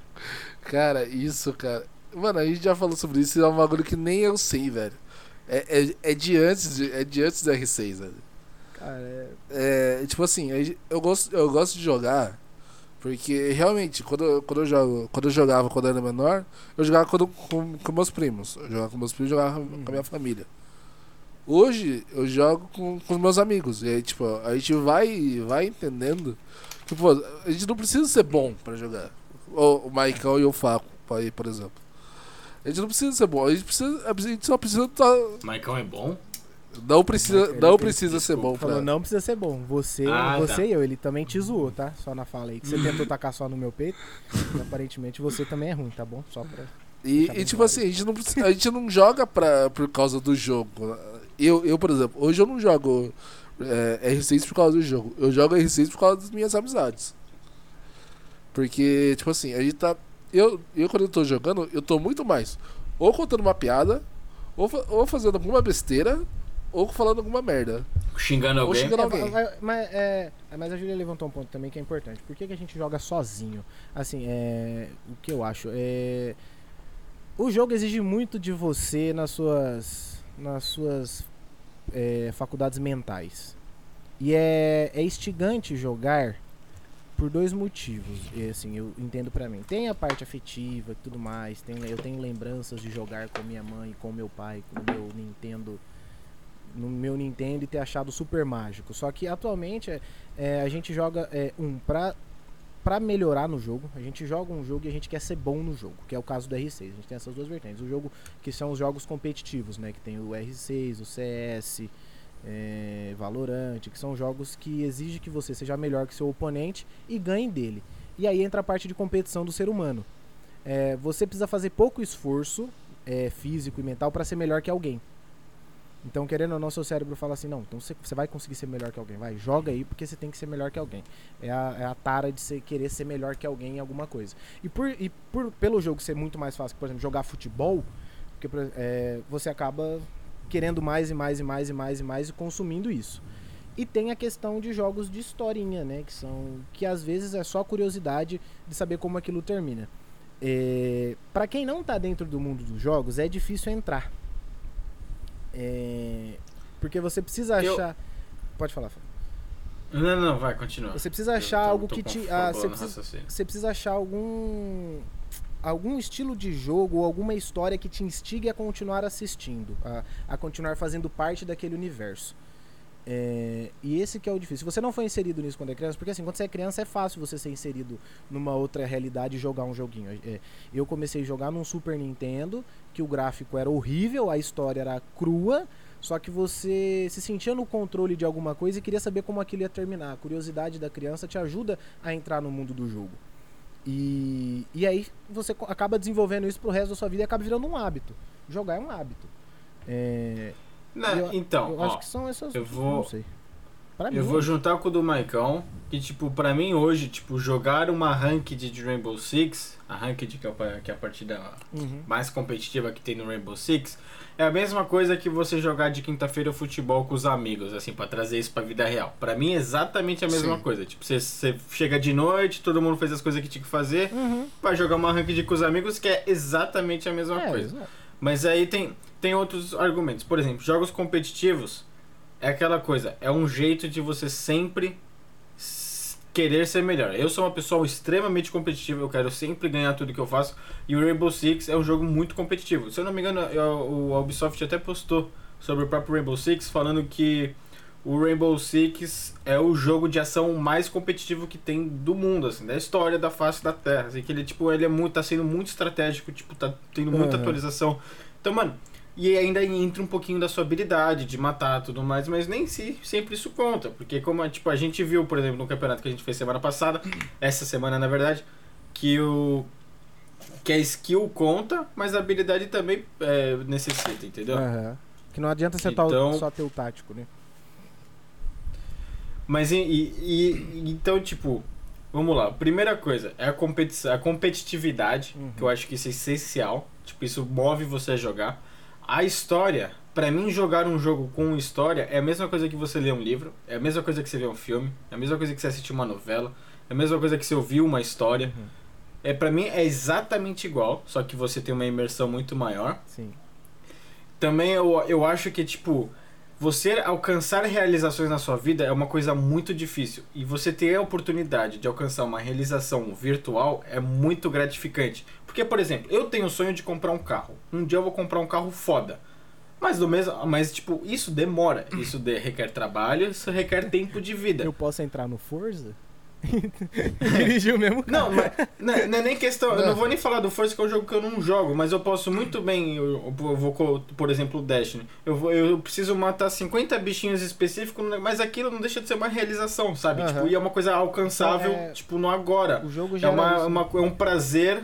Cara, isso, cara. Mano, a gente já falou sobre isso e é um bagulho que nem eu sei, velho. É, é, é de antes é de antes do R6, velho. Cara, é- É, tipo assim, eu gosto, eu gosto de jogar porque realmente, quando, eu- quando, eu jogo, quando eu jogava quando eu era menor, eu jogava quando- com, com meus primos. Eu jogava com meus primos, jogava com a minha família. Hoje eu jogo com, com os meus amigos. E aí, tipo, a gente vai, vai entendendo que, pô, a gente não precisa ser bom pra jogar. O, o Maicão e o Faco, aí, por exemplo. A gente não precisa ser bom, a gente, precisa, a gente só precisa tá, Maicão é bom? não precisa, Ele- não precisa ser bom falou: pra. Não precisa ser bom. Você, Ah, você tá. e eu, ele também te zoou, tá? Só na fala aí. Que você tentou tacar só no meu peito. e aparentemente você também é ruim, tá bom? Só pra. E, e, tipo assim, a gente não, a gente não joga pra, por causa do jogo. Eu, eu, por exemplo, hoje eu não jogo é, R6 por causa do jogo. Eu jogo R6 por causa das minhas amizades. Porque, tipo assim, a gente tá. Eu, eu quando eu tô jogando, eu tô muito mais ou contando uma piada, ou, ou fazendo alguma besteira, ou falando alguma merda. Xingando Ou alguém? xingando É, alguém. vai- mas, é, mas a Julia levantou um ponto também que é importante. Por que, que a gente joga sozinho? Assim, é, o que eu acho é. O jogo exige muito de você nas suas, nas suas é, faculdades mentais. E é, é instigante jogar por dois motivos. E, assim, eu entendo pra mim. Tem a parte afetiva e tudo mais. Tem, eu tenho lembranças de jogar com minha mãe, com meu pai, com meu Nintendo no meu Nintendo e ter achado super mágico. Só que atualmente é, é, a gente joga é, um pra pra melhorar no jogo. A gente joga um jogo e a gente quer ser bom no jogo, que é o caso do R6. A gente tem essas duas vertentes. O jogo que são os jogos competitivos, né? Que tem o R6, o CS, é, Valorant, que são jogos que exigem que você seja melhor que seu oponente e ganhe dele. E aí entra a parte de competição do ser humano. É, você precisa fazer pouco esforço é, físico e mental para ser melhor que alguém. Então, querendo ou não, seu cérebro fala assim: não, então você, você vai conseguir ser melhor que alguém. Vai, joga aí porque você tem que ser melhor que alguém. É a, é a tara de ser, querer ser melhor que alguém em alguma coisa. E, por, e por, pelo jogo ser muito mais fácil, por exemplo, jogar futebol, porque, é, você acaba querendo mais e mais e mais e mais e mais e consumindo isso. E tem a questão de jogos de historinha, né? Que são. que às vezes é só curiosidade de saber como aquilo termina. É, para quem não tá dentro do mundo dos jogos, é difícil entrar. É, porque você precisa achar. Eu... Pode falar, Fábio. Não, não, vai, continua. Você precisa achar algo que te. Ah, você, precisa, você precisa achar algum. Algum estilo de jogo ou alguma história que te instigue a continuar assistindo, a, a continuar fazendo parte daquele universo. É, e esse que é o difícil. Se você não foi inserido nisso quando é criança, porque assim, quando você é criança é fácil você ser inserido numa outra realidade e jogar um joguinho. É, eu comecei a jogar num Super Nintendo, que o gráfico era horrível, a história era crua, só que você se sentia no controle de alguma coisa e queria saber como aquilo ia terminar. A curiosidade da criança te ajuda a entrar no mundo do jogo. E, e aí você acaba desenvolvendo isso pro resto da sua vida e acaba virando um hábito. Jogar é um hábito. É, não, eu, então, eu ó, acho que são essas. Eu vou. Não sei. Pra eu mim, vou juntar com o do Maicão, que tipo, pra mim hoje, tipo, jogar uma ranked de Rainbow Six, a ranked que é a, que é a partida uhum. mais competitiva que tem no Rainbow Six, é a mesma coisa que você jogar de quinta-feira futebol com os amigos, assim, para trazer isso pra vida real. Pra mim é exatamente a mesma Sim. coisa. Tipo, você, você chega de noite, todo mundo fez as coisas que tinha que fazer, uhum. vai jogar uma ranked com os amigos, que é exatamente a mesma é, coisa. Mas aí tem, tem outros argumentos. Por exemplo, jogos competitivos é aquela coisa, é um jeito de você sempre querer ser melhor. Eu sou uma pessoa extremamente competitiva, eu quero sempre ganhar tudo que eu faço. E o Rainbow Six é um jogo muito competitivo. Se eu não me engano, eu, o Ubisoft até postou sobre o próprio Rainbow Six, falando que o Rainbow Six é o jogo de ação mais competitivo que tem do mundo, assim, da história da face da Terra. Assim, que ele, tipo, ele é muito, tá sendo muito estratégico, tipo, tá tendo muita uhum. atualização. Então, mano, e ainda entra um pouquinho da sua habilidade de matar tudo mais, mas nem se, sempre isso conta. Porque como tipo, a gente viu, por exemplo, no campeonato que a gente fez semana passada, essa semana na verdade, que o. Que a skill conta, mas a habilidade também é, necessita, entendeu? Uhum. Que não adianta você então, só ter o tático, né? Mas e, e, então, tipo, vamos lá. Primeira coisa é a, competi a competitividade, uhum. que eu acho que isso é essencial. Tipo, isso move você a jogar. A história, para mim, jogar um jogo com história é a mesma coisa que você ler um livro, é a mesma coisa que você ver um filme, é a mesma coisa que você assistir uma novela, é a mesma coisa que você ouvir uma história. Uhum. É, para mim é exatamente igual, só que você tem uma imersão muito maior. Sim. Também eu, eu acho que, tipo, você alcançar realizações na sua vida é uma coisa muito difícil. E você ter a oportunidade de alcançar uma realização virtual é muito gratificante. Porque, por exemplo, eu tenho o sonho de comprar um carro. Um dia eu vou comprar um carro foda. Mas do mesmo, mas tipo, isso demora. Isso de, requer trabalho, isso requer tempo de vida. Eu posso entrar no Forza? Dirigiu mesmo Não, mas não, é, não, é nem questão. Não. Eu não vou nem falar do Forza, que é um jogo que eu não jogo, mas eu posso muito bem. Eu, eu vou, por exemplo, o Destiny. Eu, vou, eu preciso matar 50 bichinhos específicos, mas aquilo não deixa de ser uma realização, sabe? Uhum. Tipo, e é uma coisa alcançável, é... tipo, no agora. O jogo já é, uma, uma, é um prazer.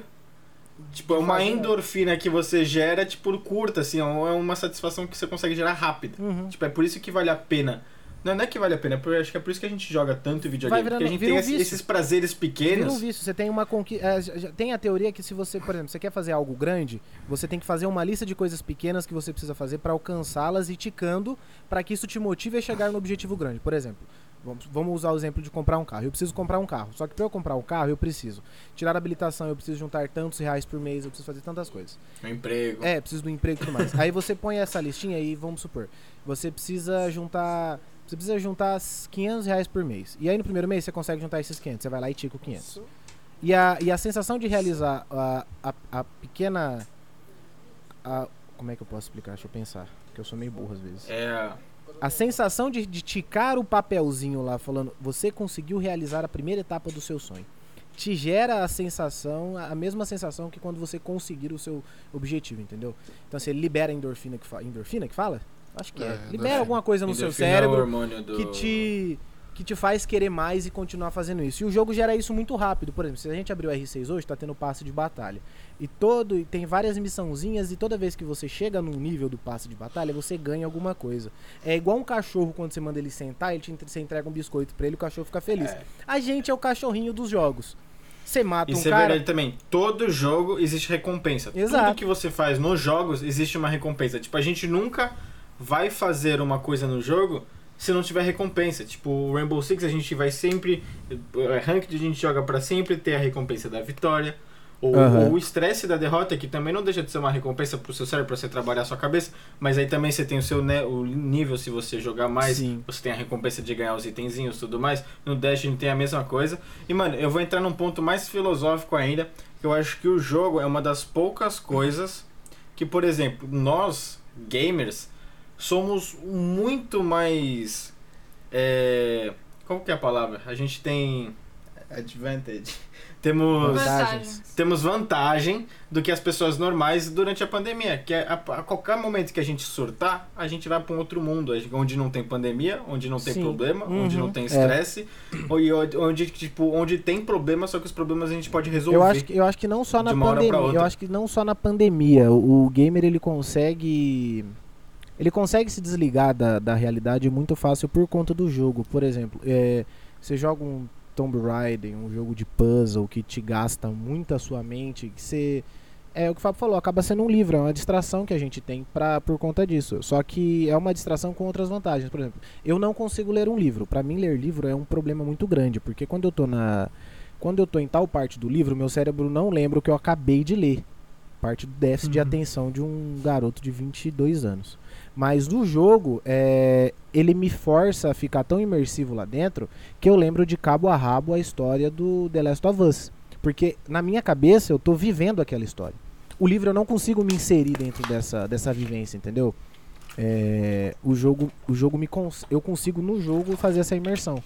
Tipo, é uma endorfina que você gera, tipo, curta, assim, é uma satisfação que você consegue gerar rápida. Uhum. Tipo, é por isso que vale a pena não, não é que vale a pena, porque acho que é por isso que a gente joga tanto videogame. Virando, porque a gente tem um esses prazeres pequenos. Vira um vício. Você tem uma conquista. É, tem a teoria que se você, por exemplo, você quer fazer algo grande, você tem que fazer uma lista de coisas pequenas que você precisa fazer para alcançá-las e ticando para que isso te motive a chegar no objetivo grande. Por exemplo, Vamos, vamos usar o exemplo de comprar um carro. Eu preciso comprar um carro. Só que para eu comprar um carro, eu preciso tirar a habilitação, eu preciso juntar tantos reais por mês, eu preciso fazer tantas coisas. Um emprego. É, preciso do emprego e tudo mais. Aí você põe essa listinha aí, vamos supor. Você precisa juntar você precisa juntar 500 reais por mês. E aí no primeiro mês você consegue juntar esses 500. Você vai lá e tica o 500. E a, e a sensação de realizar a, a, a pequena. A, como é que eu posso explicar? Deixa eu pensar. Porque eu sou meio burro às vezes. É. A sensação de, de ticar o papelzinho lá, falando, você conseguiu realizar a primeira etapa do seu sonho. te gera a sensação, a mesma sensação que quando você conseguir o seu objetivo, entendeu? Então você libera endorfina que fala, endorfina que fala? Acho que é. É, Libera alguma coisa no seu Endorfina é o cérebro hormônio do- que te que te faz querer mais e continuar fazendo isso. E o jogo gera isso muito rápido. Por exemplo, se a gente abrir o R6 hoje, tá tendo passe de batalha. E todo e tem várias missãozinhas e toda vez que você chega num nível do passe de batalha, você ganha alguma coisa. É igual um cachorro quando você manda ele sentar, ele te, você entrega um biscoito pra ele, o cachorro fica feliz. A gente é o cachorrinho dos jogos. Você mata um Isso é cara, verdade também. Todo jogo existe recompensa. Exato. Tudo que você faz nos jogos existe uma recompensa. Tipo, a gente nunca vai fazer uma coisa no jogo se não tiver recompensa. Tipo, o Rainbow Six a gente vai sempre. é, Ranked a gente joga pra sempre ter a recompensa da vitória. Ou, ou o estresse da derrota, que também não deixa de ser uma recompensa pro seu cérebro, pra você trabalhar a sua cabeça. Mas aí também você tem o seu né, o nível, se você jogar mais, Sim. você tem a recompensa de ganhar os itenzinhos e tudo mais. No Destiny tem a mesma coisa. E, mano, eu vou entrar num ponto mais filosófico ainda, que eu acho que o jogo é uma das poucas coisas que, por exemplo, nós, gamers, somos muito mais. É, como que é a palavra? A gente tem. Advantage. Temos. Vantagens. Temos vantagem do que as pessoas normais durante a pandemia. Que é a, a qualquer momento que a gente surtar, a gente vai para um outro mundo. Onde não tem pandemia, onde não tem Sim. problema, Uhum. onde não tem É. estresse, onde, onde, tipo, onde tem problema, só que os problemas a gente pode resolver. Eu acho, que, eu acho que não só na pandemia. Eu acho que não só na pandemia. O, o gamer ele consegue. Ele consegue se desligar da, da realidade muito fácil por conta do jogo. Por exemplo, é, você joga um Tomb Raider, um jogo de puzzle que te gasta muito a sua mente, que você. É o que o Fábio falou, acaba sendo um livro, é uma distração que a gente tem pra, por conta disso. Só que é uma distração com outras vantagens. Por exemplo, eu não consigo ler um livro. Pra mim, ler livro é um problema muito grande, porque quando eu tô na. Quando eu tô em tal parte do livro, meu cérebro não lembra o que eu acabei de ler. Parte do déficit de Uhum. atenção de um garoto de 22 anos. Mas no jogo, é, ele me força a ficar tão imersivo lá dentro que eu lembro de cabo a rabo a história do The Last of Us. Porque na minha cabeça eu tô vivendo aquela história. O livro eu não consigo me inserir dentro dessa, dessa vivência, entendeu? É, o jogo, o jogo me cons eu consigo no jogo fazer essa imersão.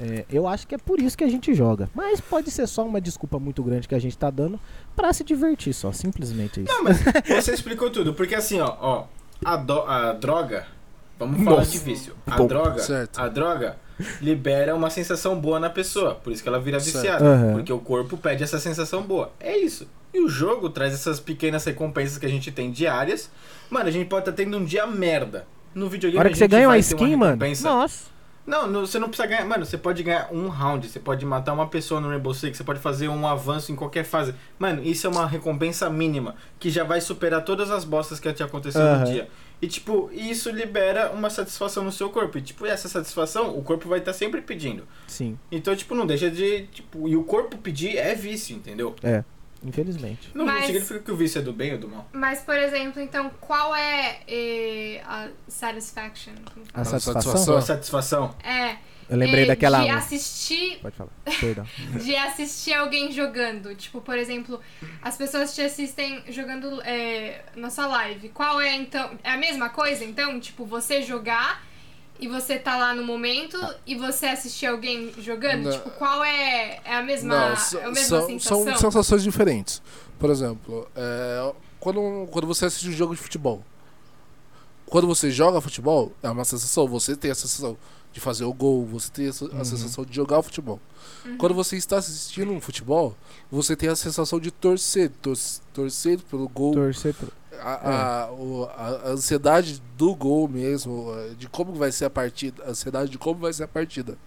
É, eu acho que é por isso que a gente joga. Mas pode ser só uma desculpa muito grande que a gente tá dando pra se divertir só, simplesmente isso. Não, mas você explicou tudo. Porque assim, ó, ó a, do- a droga. Vamos falar Nossa. de vício. A Bom, droga, certo. a droga libera uma sensação boa na pessoa. Por isso que ela vira viciada. Aham. Porque o corpo pede essa sensação boa. É isso. E o jogo traz essas pequenas recompensas que a gente tem diárias. Mano, a gente pode estar tendo um dia merda. No videogame Na hora a que você ganha uma skin, mano. recompensa. Nossa. Não, não, você não precisa ganhar. Mano, você pode ganhar um round, você pode matar uma pessoa no Rainbow Six, você pode fazer um avanço em qualquer fase. Mano, isso é uma recompensa mínima, que já vai superar todas as bostas que te aconteceu Aham. no dia. E, tipo, isso libera uma satisfação no seu corpo. E, tipo, essa satisfação, o corpo vai estar sempre pedindo. Sim, Então, tipo, não deixa de. Tipo, e o corpo pedir é vício, entendeu? é. Infelizmente. Não, não Mas- significa que o vício é do bem ou do mal. Mas, por exemplo, então, qual é eh, a satisfaction? A satisfação? satisfação. Sua satisfação. É. Eu lembrei eh, daquela. De assistir Pode falar. Perdão. de assistir alguém jogando. Tipo, por exemplo, as pessoas te assistem jogando é, nossa live. Qual é, então? É a mesma coisa, então? Tipo, você jogar e você tá lá no momento e você assistir alguém jogando? Não. Tipo, qual é, é a mesma, Não, é a mesma são, sensação? são sensações diferentes. Por exemplo, é, quando, quando você assiste um jogo de futebol, quando você joga futebol, é uma sensação. Você tem a sensação de fazer o gol, você tem a, a sensação de jogar o futebol. Quando você está assistindo um futebol, você tem a sensação de torcer, tor torcer pelo gol, Torcer pro... a, a, o- a- a ansiedade do gol mesmo, de como vai ser a partida, a ansiedade de como vai ser a partida.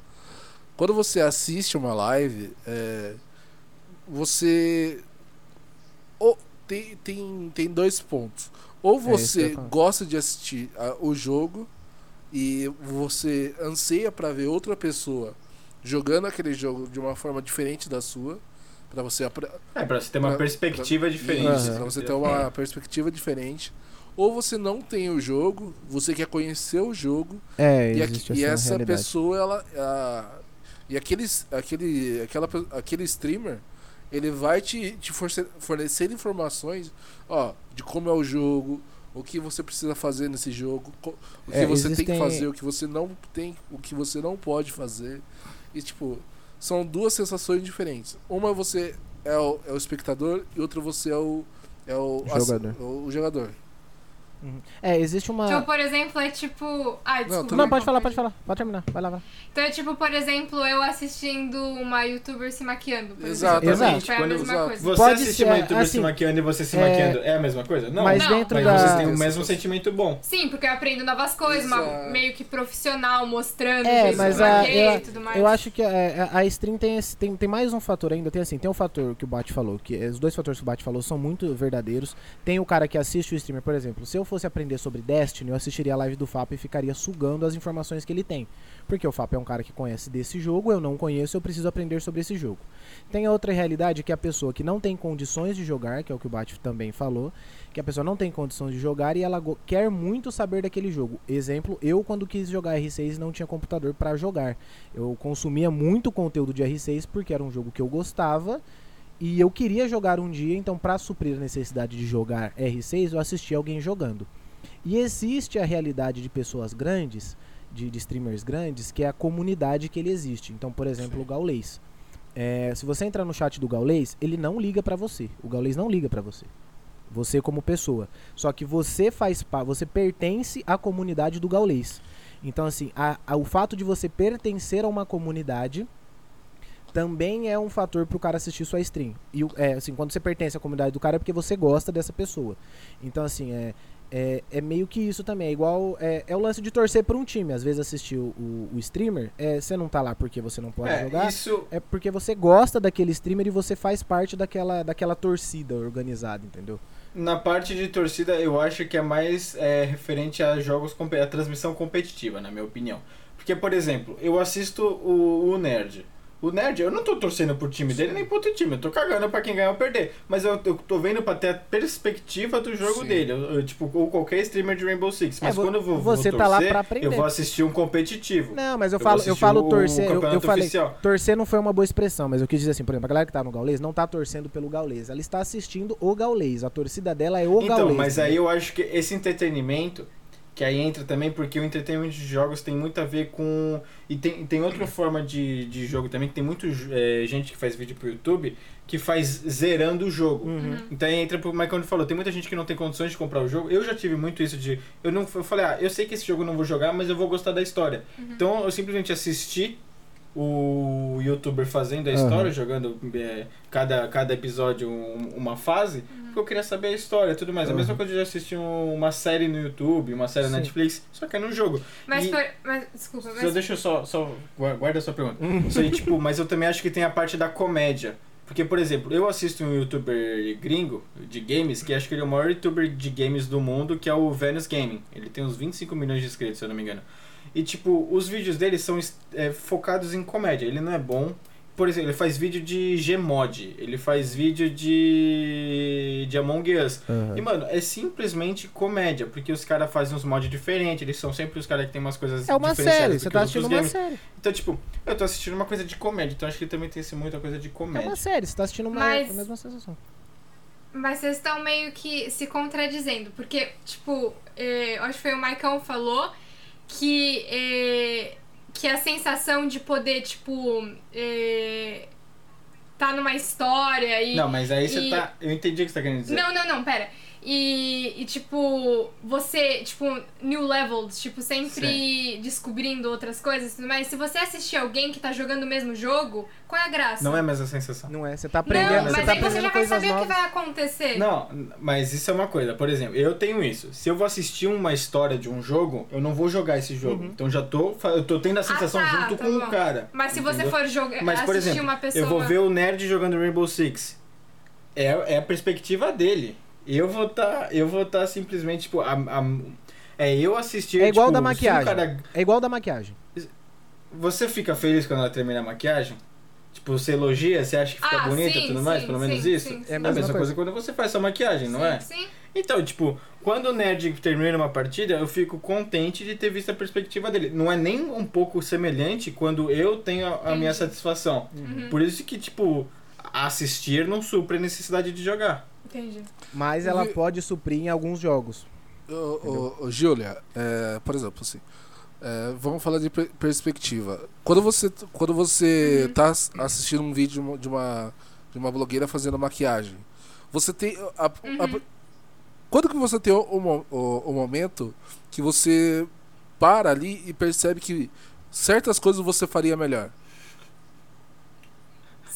Quando você assiste uma live, é, você ou tem, tem, tem dois pontos. Ou É você falar. gosta de assistir o jogo e você anseia para ver outra pessoa jogando aquele jogo de uma forma diferente da sua, para você É, pra você ter uma Pra- perspectiva diferente. Aham. pra você ter uma perspectiva diferente. Ou você não tem o jogo, você quer conhecer o jogo, É, e, aqui- e essa, realidade. pessoa, ela. a- e aqueles, aquele, aquela, aquele streamer, ele vai te, te force- fornecer informações ó, de como é o jogo, o que você precisa fazer nesse jogo, o que É, você tem que existem- fazer, o que você não tem, o que você não pode fazer. E tipo, são duas sensações diferentes. Uma você é o, é o espectador e outra você é o, é o, Jogador. o, o jogador. É, existe uma. Então, por exemplo, é tipo. Ai, desculpa. Não, bem. pode falar, pode falar. Pode terminar. Vai lá, vai. Então é tipo, por exemplo, eu assistindo uma youtuber se maquiando. Exemplo. Exato. Foi a mesma exato. coisa. Você Pode assistir ser, uma youtuber assim, se maquiando e você se é- maquiando é a mesma coisa? Não. Mas Não, dentro Mas da. vocês têm o mesmo sentimento bom. Sim, porque eu aprendo novas coisas, uma- meio que profissional, mostrando É, mas que eu a, eu, e tudo mais. eu acho que a, a- a stream tem, esse- tem, tem mais um fator ainda. Tem assim, tem um fator que o Bate falou, que os dois fatores que o Bate falou são muito verdadeiros. Tem o cara que assiste o streamer, por exemplo. Se eu fosse aprender sobre Destiny, eu assistiria a live do Fap e ficaria sugando as informações que ele tem. Porque o Fap é um cara que conhece desse jogo, eu não conheço, eu preciso aprender sobre esse jogo. Tem a outra realidade que é a pessoa que não tem condições de jogar, que é o que o Bate também falou, que a pessoa não tem condições de jogar e ela quer muito saber daquele jogo. Exemplo, eu quando quis jogar R6 não tinha computador para jogar. Eu consumia muito conteúdo de R6 porque era um jogo que eu gostava e eu queria jogar um dia, então para suprir a necessidade de jogar R6, eu assistia alguém jogando. E existe a realidade de pessoas grandes, de, de streamers grandes, que é a comunidade que ele existe. Então, por exemplo, o Gaulês. É, se você entrar no chat do Gaulês, ele não liga pra você. O Gaulês não liga pra você. Você como pessoa. Só que você faz você pertence à comunidade do Gaulês. Então, assim, a- a- o fato de você pertencer a uma comunidade também é um fator pro cara assistir sua stream. E é, assim, quando você pertence à comunidade do cara é porque você gosta dessa pessoa. Então, assim, é, é, é meio que isso também. É igual. É, é o lance de torcer por um time. Às vezes assistir o, o, o streamer, é, você não tá lá porque você não pode É, jogar. isso. É porque você gosta daquele streamer e você faz parte daquela, daquela torcida organizada, entendeu? Na parte de torcida, eu acho que é mais é, referente a jogos, a transmissão competitiva, na minha opinião. Porque, por exemplo, eu assisto o, o Nerd. O Nerd, eu não tô torcendo pro time dele nem pro outro time, eu tô cagando pra quem ganhar ou perder. Mas eu, eu tô vendo pra ter a perspectiva do jogo Sim. dele. Eu- eu, tipo, ou qualquer streamer de Rainbow Six. Mas É, quando eu vou, você vou tá lá torcer, pra aprender. eu vou assistir um competitivo. Não, mas eu, falo, eu falo torcer. o Eu, eu falei, oficial. torcer não foi uma boa expressão, mas eu quis dizer assim, por exemplo, a galera que tá no Gaulês não tá torcendo pelo Gaulês, ela está assistindo o Gaulês. A torcida dela é o Então, Gaulês. mas entendeu? aí eu acho que esse entretenimento, que aí entra também, porque o entretenimento de jogos tem muito a ver com. E tem, tem outra forma de, de jogo também, que tem muito é, gente que faz vídeo pro YouTube que faz zerando o jogo. Uhum. Então aí entra pro Michael falou, tem muita gente que não tem condições de comprar o jogo. Eu já tive muito isso de. Eu não eu falei, ah, eu sei que esse jogo eu não vou jogar, mas eu vou gostar da história. Então eu simplesmente assisti o youtuber fazendo a história, jogando é, cada, cada episódio um- uma fase, porque eu queria saber a história e tudo mais. A mesma coisa de assistir um- uma série no YouTube, uma série na. Netflix, só que é no jogo. Mas, E- por- mas desculpa, Só mas deixa eu só, só gua- guarda a sua pergunta. Isso aí, tipo, mas eu também acho que tem a parte da comédia. Porque, por exemplo, eu assisto um youtuber gringo de games, que acho que ele é o maior youtuber de games do mundo, que é o Venus Gaming. Ele tem uns 25 milhões de inscritos, se eu não me engano. E, tipo, os vídeos dele são é, focados em comédia. Ele não é bom. Por exemplo, ele faz vídeo de Gmod. Ele faz vídeo de, de Among Us. Aham. E, mano, é simplesmente comédia, porque os caras fazem uns mods diferentes, eles são sempre os caras que tem umas coisas É uma diferenciadas série, você que tá assistindo uma games. série. Então, tipo, eu tô assistindo uma coisa de comédia, então acho que também tem esse muita coisa de É comédia. uma série, você tá assistindo uma Mas- a mesma sensação. Mas vocês estão meio que se contradizendo, porque, tipo, eh, eu acho que foi o Maicon falou que, eh, que a sensação de poder, tipo, eh, tá numa história e. Não, mas aí você e- tá. Eu entendi o que você tá querendo dizer. Não, não, não, pera. E, e, tipo, você, tipo, new levels, tipo, sempre descobrindo outras coisas e tudo mais. Se você assistir alguém que tá jogando o mesmo jogo, qual é a graça? Não é a mesma sensação. Não é, você tá aprendendo, Não, você mas tá aí você aprendendo já vai coisas saber o que novas. vai acontecer. Não, mas isso é uma coisa. Por exemplo, eu tenho isso. Se eu vou assistir uma história de um jogo, eu não vou jogar esse jogo. Então já tô. Eu tô tendo a sensação tá, junto tá com bom. o cara. Mas se você entendeu? for jogar, Mas, por assistir exemplo, uma pessoa. eu vou ver o nerd jogando Rainbow Six. É, é a perspectiva dele. Eu vou tá, eu vou tá simplesmente tipo a, a- é eu assistir É igual tipo, da maquiagem. cara- É igual da maquiagem. você fica feliz quando ela termina a maquiagem? Tipo, você elogia, você acha que fica Ah, bonita e sim, tudo mais, sim, pelo menos sim, isso? sim, sim. É É a mesma, coisa quando você faz sua maquiagem, não é? Sim. Então, tipo, quando o nerd termina uma partida, eu fico contente de ter visto a perspectiva dele. Não é nem um pouco semelhante quando eu tenho a, a minha satisfação. Uhum. Por isso que, tipo, assistir não supre a necessidade de jogar. Entendi. Mas ela pode suprir em alguns jogos. Ô, Júlia, é, por exemplo, assim, É, vamos falar de per- perspectiva. Quando você, quando você Uhum. tá ass- assistindo um vídeo de uma- de uma, blogueira fazendo maquiagem, você tem. a- a- Uhum. quando que você tem o, o- o momento que você para ali e percebe que certas coisas você faria melhor?